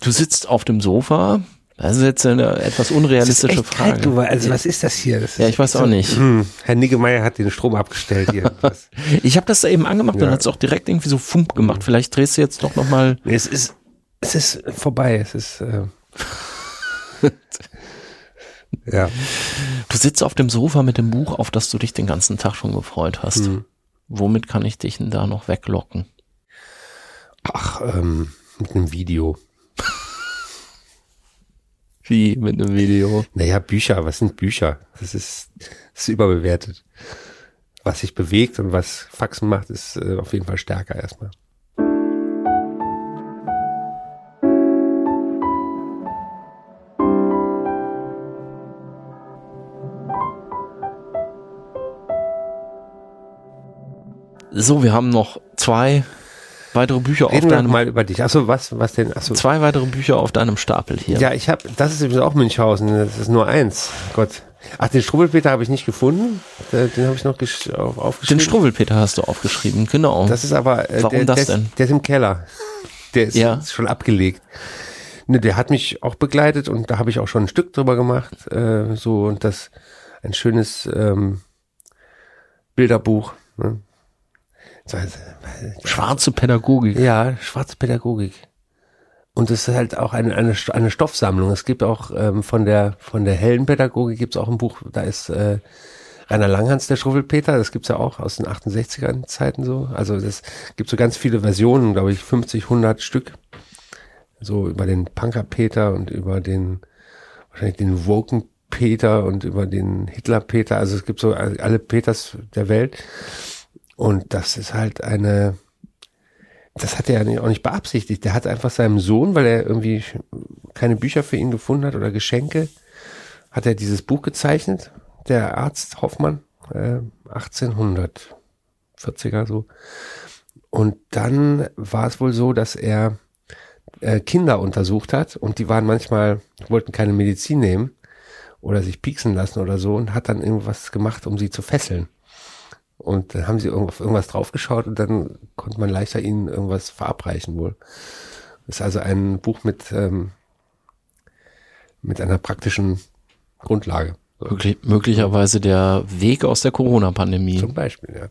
Speaker 3: Du sitzt auf dem Sofa. Das ist jetzt eine etwas unrealistische Frage.
Speaker 1: Kalt, du, also was ist das hier? Das
Speaker 3: Ja,
Speaker 1: ist
Speaker 3: ich weiß
Speaker 1: so,
Speaker 3: auch nicht.
Speaker 1: Hm, Herr Niggemeier hat den Strom abgestellt hier.
Speaker 3: Ich habe das da eben angemacht und
Speaker 1: Ja.
Speaker 3: hat es auch direkt irgendwie so Fump gemacht. Vielleicht drehst du jetzt doch noch mal.
Speaker 1: Nee, es ist es ist vorbei. Es ist äh, ja.
Speaker 3: Du sitzt auf dem Sofa mit dem Buch, auf das du dich den ganzen Tag schon gefreut hast.
Speaker 1: Hm.
Speaker 3: Womit kann ich dich denn da noch weglocken?
Speaker 1: Ach, ähm, mit einem Video.
Speaker 3: Wie mit einem Video?
Speaker 1: Naja, Bücher, was sind Bücher? Das ist, das ist überbewertet. Was sich bewegt und was Faxen macht, ist äh, auf jeden Fall stärker erstmal.
Speaker 3: So, wir haben noch zwei weitere Bücher auf
Speaker 1: Reden wir
Speaker 3: deinem
Speaker 1: mal über dich. Achso, was, was denn? Achso.
Speaker 3: zwei weitere Bücher auf deinem Stapel hier.
Speaker 1: Ja, ich habe, das ist übrigens auch Münchhausen. Das ist nur eins. Gott, Ach, den Struwwelpeter habe ich nicht gefunden. Den, habe ich noch gesch- auf, aufgeschrieben.
Speaker 3: Den Struwwelpeter hast du aufgeschrieben, genau.
Speaker 1: Das ist aber, äh,
Speaker 3: Warum
Speaker 1: der,
Speaker 3: das
Speaker 1: der,
Speaker 3: denn?
Speaker 1: der ist im Keller. Der ist
Speaker 3: Ja.
Speaker 1: schon abgelegt. Ne, der hat mich auch begleitet und da habe ich auch schon ein Stück drüber gemacht. Äh, so und das ein schönes ähm, Bilderbuch. Ne? Äh,
Speaker 3: Schwarze Pädagogik.
Speaker 1: Ja, schwarze Pädagogik. Und es ist halt auch eine, eine, eine Stoffsammlung. Es gibt auch ähm, von der von der hellen Pädagogik gibt es auch ein Buch, da ist äh, Rainer Langhans, der Schruwwelpeter, das gibt's ja auch aus den 68er Zeiten so. Also das gibt so ganz viele Versionen, glaube ich, 50, 100 Stück. So über den Punker-Peter und über den, wahrscheinlich den Woken-Peter und über den Hitler-Peter. Also es gibt so alle Peters der Welt. Und das ist halt eine, das hat er ja auch nicht beabsichtigt. Der hat einfach seinem Sohn, weil er irgendwie keine Bücher für ihn gefunden hat oder Geschenke, hat er dieses Buch gezeichnet, der Arzt Hoffmann, äh, 1840er so. Und dann war es wohl so, dass er äh, Kinder untersucht hat und die waren manchmal, wollten keine Medizin nehmen oder sich pieksen lassen oder so und hat dann irgendwas gemacht, um sie zu fesseln. Und dann haben sie auf irgendwas draufgeschaut und dann konnte man leichter ihnen irgendwas verabreichen wohl. Das ist also ein Buch mit, ähm, mit einer praktischen Grundlage.
Speaker 3: Möglich, möglicherweise der Weg aus der Corona-Pandemie.
Speaker 1: Zum Beispiel, ja.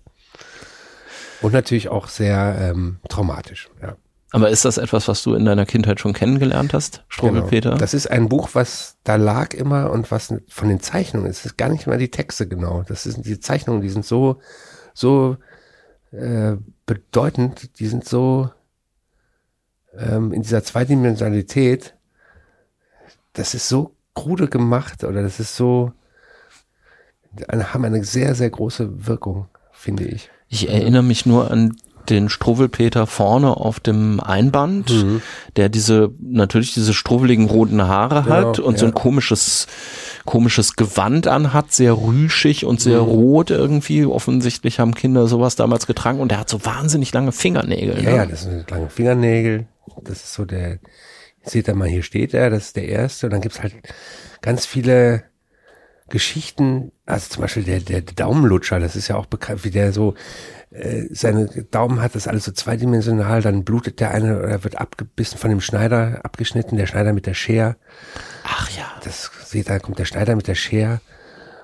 Speaker 1: Und natürlich auch sehr ähm, traumatisch, ja.
Speaker 3: Aber ist das etwas, was du in deiner Kindheit schon kennengelernt hast, Struwwelpeter?
Speaker 1: Genau. Das ist ein Buch, was da lag immer und was von den Zeichnungen ist. Es ist gar nicht mal die Texte genau. Das sind die Zeichnungen, die sind so, so äh, bedeutend, die sind so ähm, in dieser Zweidimensionalität. Das ist so krude gemacht oder das ist so, haben eine sehr, sehr große Wirkung, finde ich.
Speaker 3: Ich erinnere mich nur an den Struwwelpeter vorne auf dem Einband,
Speaker 1: Mhm.
Speaker 3: der diese, natürlich diese struwweligen roten Haare
Speaker 1: Genau,
Speaker 3: hat und so ein
Speaker 1: ja.
Speaker 3: komisches, komisches Gewand anhat, sehr rüschig und
Speaker 1: Mhm.
Speaker 3: sehr rot irgendwie. Offensichtlich haben Kinder sowas damals getragen und der hat so wahnsinnig lange Fingernägel.
Speaker 1: Ja,
Speaker 3: ne?
Speaker 1: ja, das sind lange Fingernägel. Das ist so der, seht ihr mal, hier steht er, das ist der erste. Und dann gibt's halt ganz viele Geschichten, also zum Beispiel der, der Daumenlutscher, das ist ja auch bekannt, wie der so äh, seine Daumen hat, das alles so zweidimensional, dann blutet der eine oder wird abgebissen von dem Schneider, abgeschnitten, der Schneider mit der Schere.
Speaker 3: Ach ja.
Speaker 1: Das seht ihr, da kommt der Schneider mit der Schere.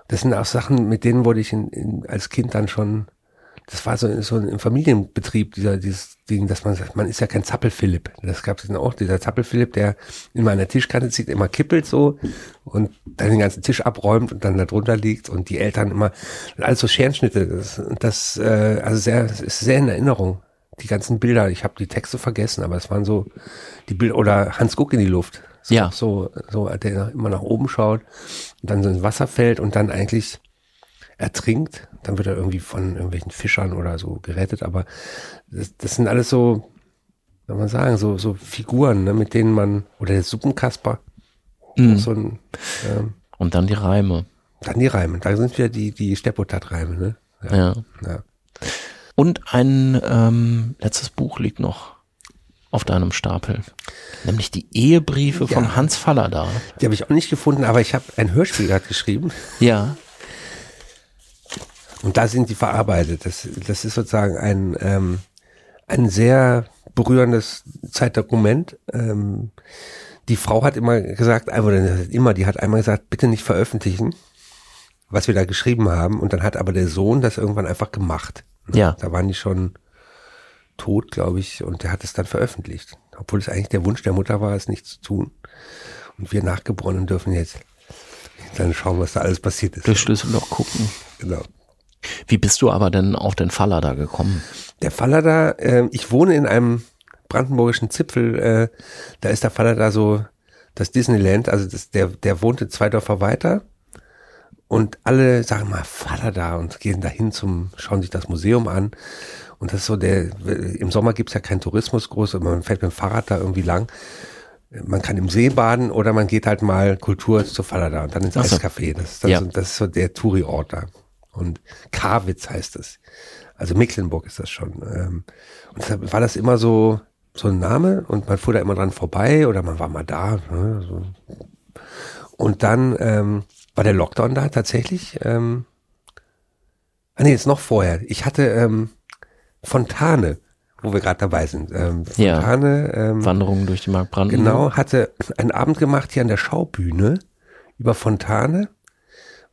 Speaker 1: Das sind auch Sachen, mit denen wurde ich in, in, als Kind dann schon, das war so, so ein Familienbetrieb, dieser, dieses Ding, dass man sagt, man ist ja kein Zappelphilipp. Das gab es dann auch, dieser Zappelphilipp, der immer an der Tischkante zieht, immer kippelt so und dann den ganzen Tisch abräumt und dann da drunter liegt und die Eltern immer, alles so Scherenschnitte. Das, das äh, also sehr, ist sehr in Erinnerung. Die ganzen Bilder, ich habe die Texte vergessen, aber es waren so die Bilder, oder Hans Guck in die Luft. So,
Speaker 3: Ja.
Speaker 1: So, so, der immer nach oben schaut und dann so ins Wasser fällt und dann eigentlich ertrinkt. Dann wird er irgendwie von irgendwelchen Fischern oder so gerettet. Aber das, das sind alles so, soll man sagen, so, so Figuren, ne, mit denen man, oder der Suppenkasper,
Speaker 3: Mhm.
Speaker 1: so ein, ähm,
Speaker 3: Und dann die Reime.
Speaker 1: dann die Reime. Da sind wieder die, die Steppotat-Reime, ne?
Speaker 3: Ja.
Speaker 1: ja.
Speaker 3: Und ein ähm, letztes Buch liegt noch auf deinem Stapel. Nämlich die Ehebriefe von
Speaker 1: Ja.
Speaker 3: Hans Fallada.
Speaker 1: Die habe ich auch nicht gefunden, aber ich habe ein Hörspiel gerade geschrieben.
Speaker 3: Ja.
Speaker 1: Und da sind die verarbeitet. Das, das ist sozusagen ein, ähm, ein sehr berührendes Zeitdokument. Ähm, die Frau hat immer gesagt, oder immer, die hat einmal gesagt, bitte nicht veröffentlichen, was wir da geschrieben haben. Und dann hat aber der Sohn das irgendwann einfach gemacht.
Speaker 3: Ja.
Speaker 1: Da waren die schon tot, glaube ich, und der hat es dann veröffentlicht. Obwohl es eigentlich der Wunsch der Mutter war, es nicht zu tun. Und wir Nachgeborenen dürfen jetzt dann schauen, was da alles passiert ist.
Speaker 3: Durch Schlüsselloch gucken.
Speaker 1: Genau.
Speaker 3: Wie bist du aber denn auf den Fallada gekommen?
Speaker 1: Der Faller da, äh, ich wohne in einem brandenburgischen Zipfel, äh, da ist der Faller da so das Disneyland, also das, der, der wohnte zwei Dörfer weiter und alle sagen mal Faller da und gehen dahin zum, schauen sich das Museum an und das ist so der, im Sommer gibt's ja keinen Tourismus groß und man fährt mit dem Fahrrad da irgendwie lang. Man kann im See baden oder man geht halt mal Kultur zu Faller da und dann ins
Speaker 3: so.
Speaker 1: Eiscafé. Das ist, dann
Speaker 3: Ja.
Speaker 1: so, das ist so der Touri-Ort da. Und Karwitz heißt es. Also Mecklenburg ist das schon. Ähm, und deshalb war das immer so, so ein Name und man fuhr da immer dran vorbei oder man war mal da. Ne, so. Und dann ähm, war der Lockdown da tatsächlich. Ähm, ah nee, jetzt noch vorher. Ich hatte ähm, Fontane, wo wir gerade dabei sind. Ähm, Fontane.
Speaker 3: Ja, ähm, Wanderungen durch die Mark Brandenburg.
Speaker 1: Genau, hatte einen Abend gemacht hier an der Schaubühne über Fontane,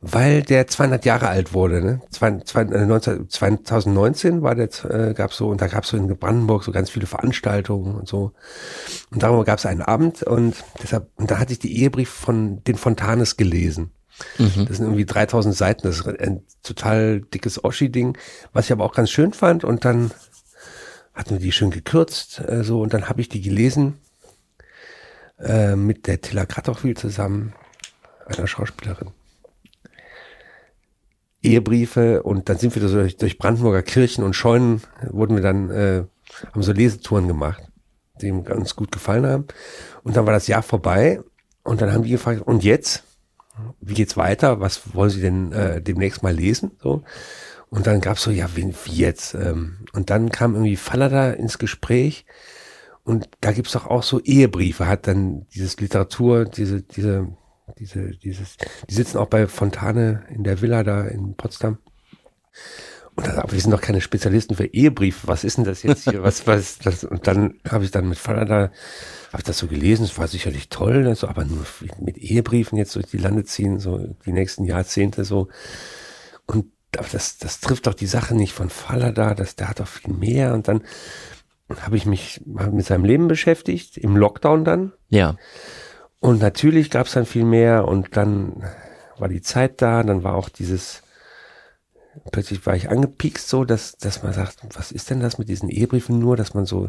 Speaker 1: weil der 200 Jahre alt wurde. Ne? 2019 äh, war der, äh, gab's so, und da gab's so in Brandenburg so ganz viele Veranstaltungen und so. Und darüber gab's einen Abend und deshalb, und da hatte ich die Ehebrief von den Fontanes gelesen. Mhm. Das sind irgendwie 3000 Seiten, das ist ein total dickes Oschi-Ding, was ich aber auch ganz schön fand und dann hatten wir die schön gekürzt, äh, so, und dann habe ich die gelesen, äh, mit der Tilla Kratochwil zusammen einer Schauspielerin. Ehebriefe und dann sind wir durch, durch Brandenburger Kirchen und Scheunen wurden wir dann, äh, haben so Lesetouren gemacht, die ihm ganz gut gefallen haben. Und dann war das Jahr vorbei und dann haben die gefragt, und jetzt? Wie geht's weiter? Was wollen Sie denn äh, demnächst mal lesen? So. Und dann gab's so, ja, wie, wie jetzt? Ähm, und dann kam irgendwie Fallada ins Gespräch und da gibt's doch auch so Ehebriefe, hat dann dieses Literatur, diese, diese diese, dieses, die sitzen auch bei Fontane in der Villa da in Potsdam. Und dann, aber wir sind doch keine Spezialisten für Ehebriefe. Was ist denn das jetzt hier? Was, was das? Und dann habe ich dann mit Vater da, habe ich das so gelesen. Es war sicherlich toll, ne, so, aber nur mit Ehebriefen jetzt durch die Lande ziehen, so die nächsten Jahrzehnte so. Und aber das, das trifft doch die Sache nicht von Faller da. Das, der hat doch viel mehr. Und dann habe ich mich mit seinem Leben beschäftigt im Lockdown dann.
Speaker 3: Ja.
Speaker 1: Und natürlich gab es dann viel mehr und dann war die Zeit da, dann war auch dieses, plötzlich war ich angepiekst so, dass, dass man sagt, was ist denn das mit diesen Ehebriefen nur, dass man so,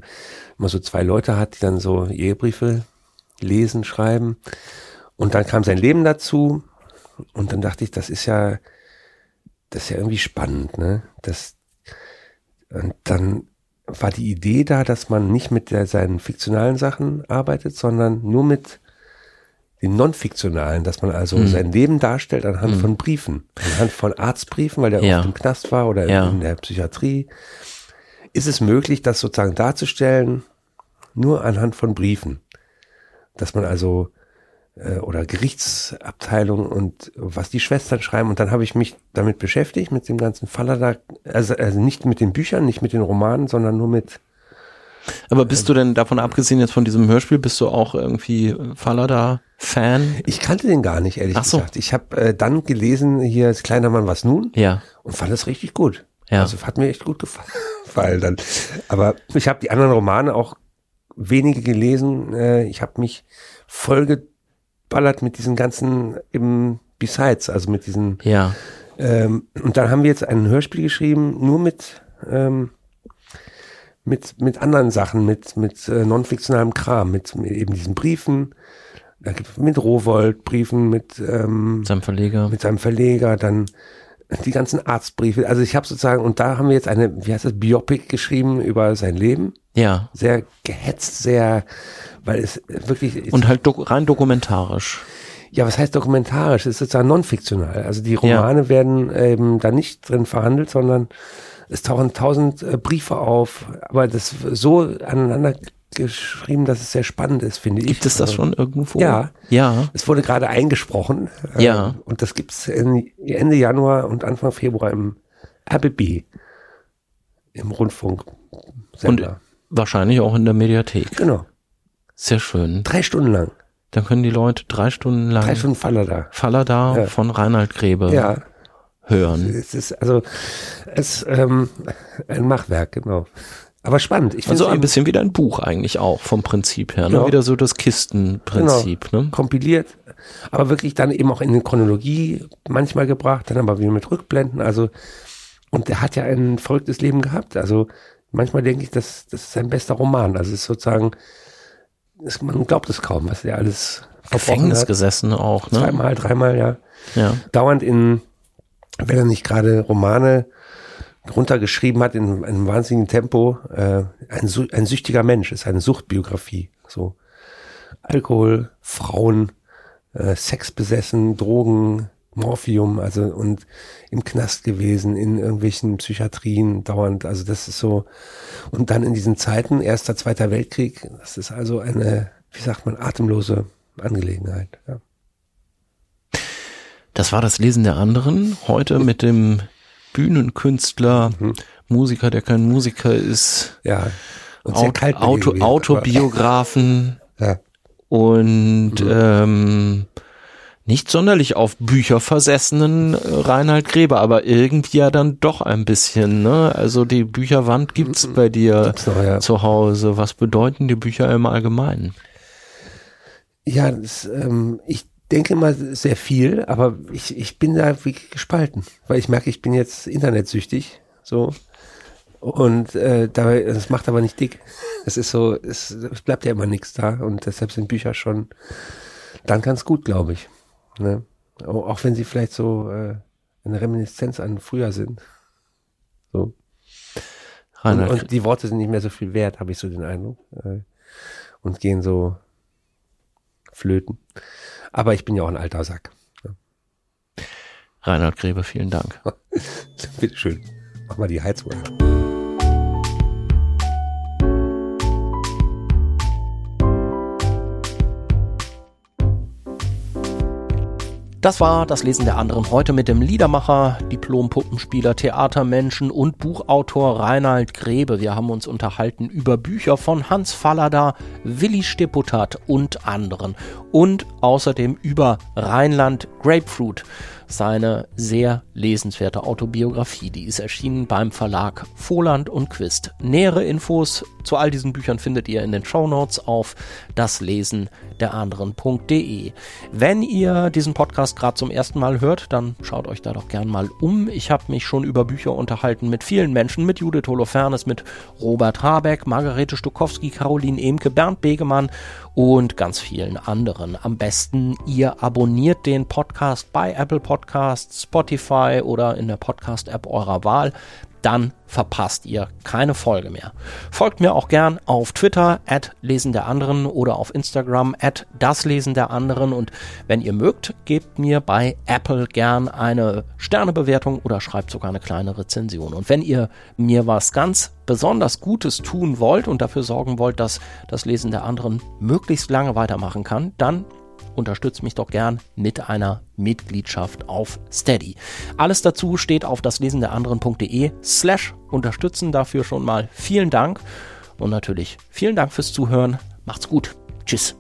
Speaker 1: immer so zwei Leute hat, die dann so Ehebriefe lesen, schreiben. Und dann kam sein Leben dazu und dann dachte ich, das ist ja, das ist ja irgendwie spannend, ne? Das, und dann war die Idee da, dass man nicht mit der, seinen fiktionalen Sachen arbeitet, sondern nur mit den non-fiktionalen, dass man also mhm. sein Leben darstellt anhand mhm. von Briefen, anhand von Arztbriefen, weil der ja. oft im Knast war oder ja. in der Psychiatrie. Ist es möglich, das sozusagen darzustellen, nur anhand von Briefen? Dass man also äh, oder Gerichtsabteilung und was die Schwestern schreiben. Und dann habe ich mich damit beschäftigt, mit dem ganzen Faller da, also, also nicht mit den Büchern, nicht mit den Romanen, sondern nur mit
Speaker 3: aber bist du denn davon abgesehen jetzt von diesem Hörspiel, bist du auch irgendwie Fallada-Fan?
Speaker 1: Ich kannte den gar nicht, ehrlich Ach so. gesagt. Ich habe äh, dann gelesen, hier ist Kleiner Mann, was nun?
Speaker 3: Ja.
Speaker 1: Und fand es richtig gut. Ja. Also hat mir echt gut gefallen dann. Aber ich habe die anderen Romane auch wenige gelesen. Äh, ich habe mich voll geballert mit diesen ganzen eben Besides, also mit diesen.
Speaker 3: Ja.
Speaker 1: Ähm, und dann haben wir jetzt ein Hörspiel geschrieben, nur mit ähm, mit, mit anderen Sachen, mit, mit äh, non-fiktionalem Kram, mit, mit eben diesen Briefen, da mit Rowold Briefen, mit ähm,
Speaker 3: seinem Verleger,
Speaker 1: mit seinem Verleger, dann die ganzen Arztbriefe. Also ich habe sozusagen, und da haben wir jetzt eine, wie heißt das, Biopic geschrieben über sein Leben.
Speaker 3: Ja.
Speaker 1: Sehr gehetzt, sehr, weil es wirklich.
Speaker 3: Und halt dok rein dokumentarisch.
Speaker 1: Ja, was heißt dokumentarisch? Es ist sozusagen non-fiktional. Also die Romane ja. werden eben da nicht drin verhandelt, sondern es tauchen tausend äh, Briefe auf, aber das so aneinander geschrieben, dass es sehr spannend ist, finde
Speaker 3: ich. Gibt es das also, schon irgendwo?
Speaker 1: Ja.
Speaker 3: Ja.
Speaker 1: Es wurde gerade eingesprochen.
Speaker 3: Äh, ja.
Speaker 1: Und das gibt's Ende Januar und Anfang Februar im RBB. Im Rundfunk.
Speaker 3: Und wahrscheinlich auch in der Mediathek.
Speaker 1: Genau.
Speaker 3: Sehr schön.
Speaker 1: Drei Stunden lang.
Speaker 3: Dann können die Leute drei Stunden lang.
Speaker 1: Drei Stunden Faller da.
Speaker 3: Faller da ja. von Reinhard Grebe.
Speaker 1: Ja
Speaker 3: hören.
Speaker 1: Es ist also es ähm, ein Machwerk, genau. Aber spannend.
Speaker 3: Ich also ein bisschen wie ein Buch eigentlich auch vom Prinzip her. Ne? Ja. Wieder so das Kistenprinzip. Genau.
Speaker 1: Ne? Kompiliert, aber wirklich dann eben auch in eine Chronologie manchmal gebracht, dann aber wieder mit Rückblenden. Also und er hat ja ein verrücktes Leben gehabt. Also manchmal denke ich, das, das ist sein bester Roman. Also es ist sozusagen, es, man glaubt es kaum, was er alles
Speaker 3: Gefängnis hat. gesessen auch.
Speaker 1: Ne? Zweimal, dreimal, ja.
Speaker 3: ja.
Speaker 1: Dauernd in wenn er nicht gerade Romane runtergeschrieben hat in einem wahnsinnigen Tempo, äh, ein, ein süchtiger Mensch, ist eine Suchtbiografie. So Alkohol, Frauen, äh, Sex besessen, Drogen, Morphium, also und im Knast gewesen, in irgendwelchen Psychiatrien dauernd. Also das ist so. Und dann in diesen Zeiten, erster, zweiter Weltkrieg, das ist also eine, wie sagt man, atemlose Angelegenheit. Ja.
Speaker 3: Das war das Lesen der anderen. Heute mit dem Bühnenkünstler, mhm. Musiker, der kein Musiker ist.
Speaker 1: Ja.
Speaker 3: Und sehr Auto, Auto, gewesen, Autobiografen.
Speaker 1: ja.
Speaker 3: Und mhm. ähm, nicht sonderlich auf Bücher versessenen äh, Reinhard Gräber, aber irgendwie ja dann doch ein bisschen, ne? Also die Bücherwand gibt's mhm. bei dir gibt's noch, ja. zu Hause. Was bedeuten die Bücher im Allgemeinen?
Speaker 1: Ja, das, ähm, ich denke mal sehr viel, aber ich, ich bin da wirklich gespalten, weil ich merke, ich bin jetzt internetsüchtig, so. Und äh, dabei, das macht aber nicht dick. Es ist so, es, es bleibt ja immer nichts da und deshalb sind Bücher schon dann ganz gut, glaube ich. Ne? Auch wenn sie vielleicht so äh, eine Reminiszenz an früher sind. So. Und, und, die Worte sind nicht mehr so viel wert, habe ich so den Eindruck. Äh, und gehen so flöten. Aber ich bin ja auch ein alter Sack.
Speaker 3: Reinhard Grebe, vielen Dank.
Speaker 1: Bitteschön. Mach mal die Heizung
Speaker 3: Das war das Lesen der anderen heute mit dem Liedermacher, Diplompuppenspieler, Theatermenschen und Buchautor Reinhard Grebe. Wir haben uns unterhalten über Bücher von Hans Fallada, Willi Stipputat und anderen und außerdem über Rheinland Grapefruit seine sehr lesenswerte Autobiografie. Die ist erschienen beim Verlag Voland und Quist. Nähere Infos zu all diesen Büchern findet ihr in den Show Notes auf daslesen der anderen.de. Wenn ihr diesen Podcast gerade zum ersten Mal hört, dann schaut euch da doch gern mal um. Ich habe mich schon über Bücher unterhalten mit vielen Menschen, mit Judith Holofernes, mit Robert Habeck, Margarete Stukowski, Caroline Emke, Bernd Begemann und ganz vielen anderen. Am besten ihr abonniert den Podcast bei Apple Podcasts, Spotify oder in der Podcast-App eurer Wahl dann verpasst ihr keine Folge mehr. Folgt mir auch gern auf Twitter at Lesen der anderen oder auf Instagram at das Lesen der anderen und wenn ihr mögt, gebt mir bei Apple gern eine Sternebewertung oder schreibt sogar eine kleine Rezension. Und wenn ihr mir was ganz besonders Gutes tun wollt und dafür sorgen wollt, dass das Lesen der anderen möglichst lange weitermachen kann, dann unterstützt mich doch gern mit einer Mitgliedschaft auf Steady. Alles dazu steht auf das Lesen der anderen.de slash unterstützen. Dafür schon mal vielen Dank und natürlich vielen Dank fürs Zuhören. Macht's gut. Tschüss.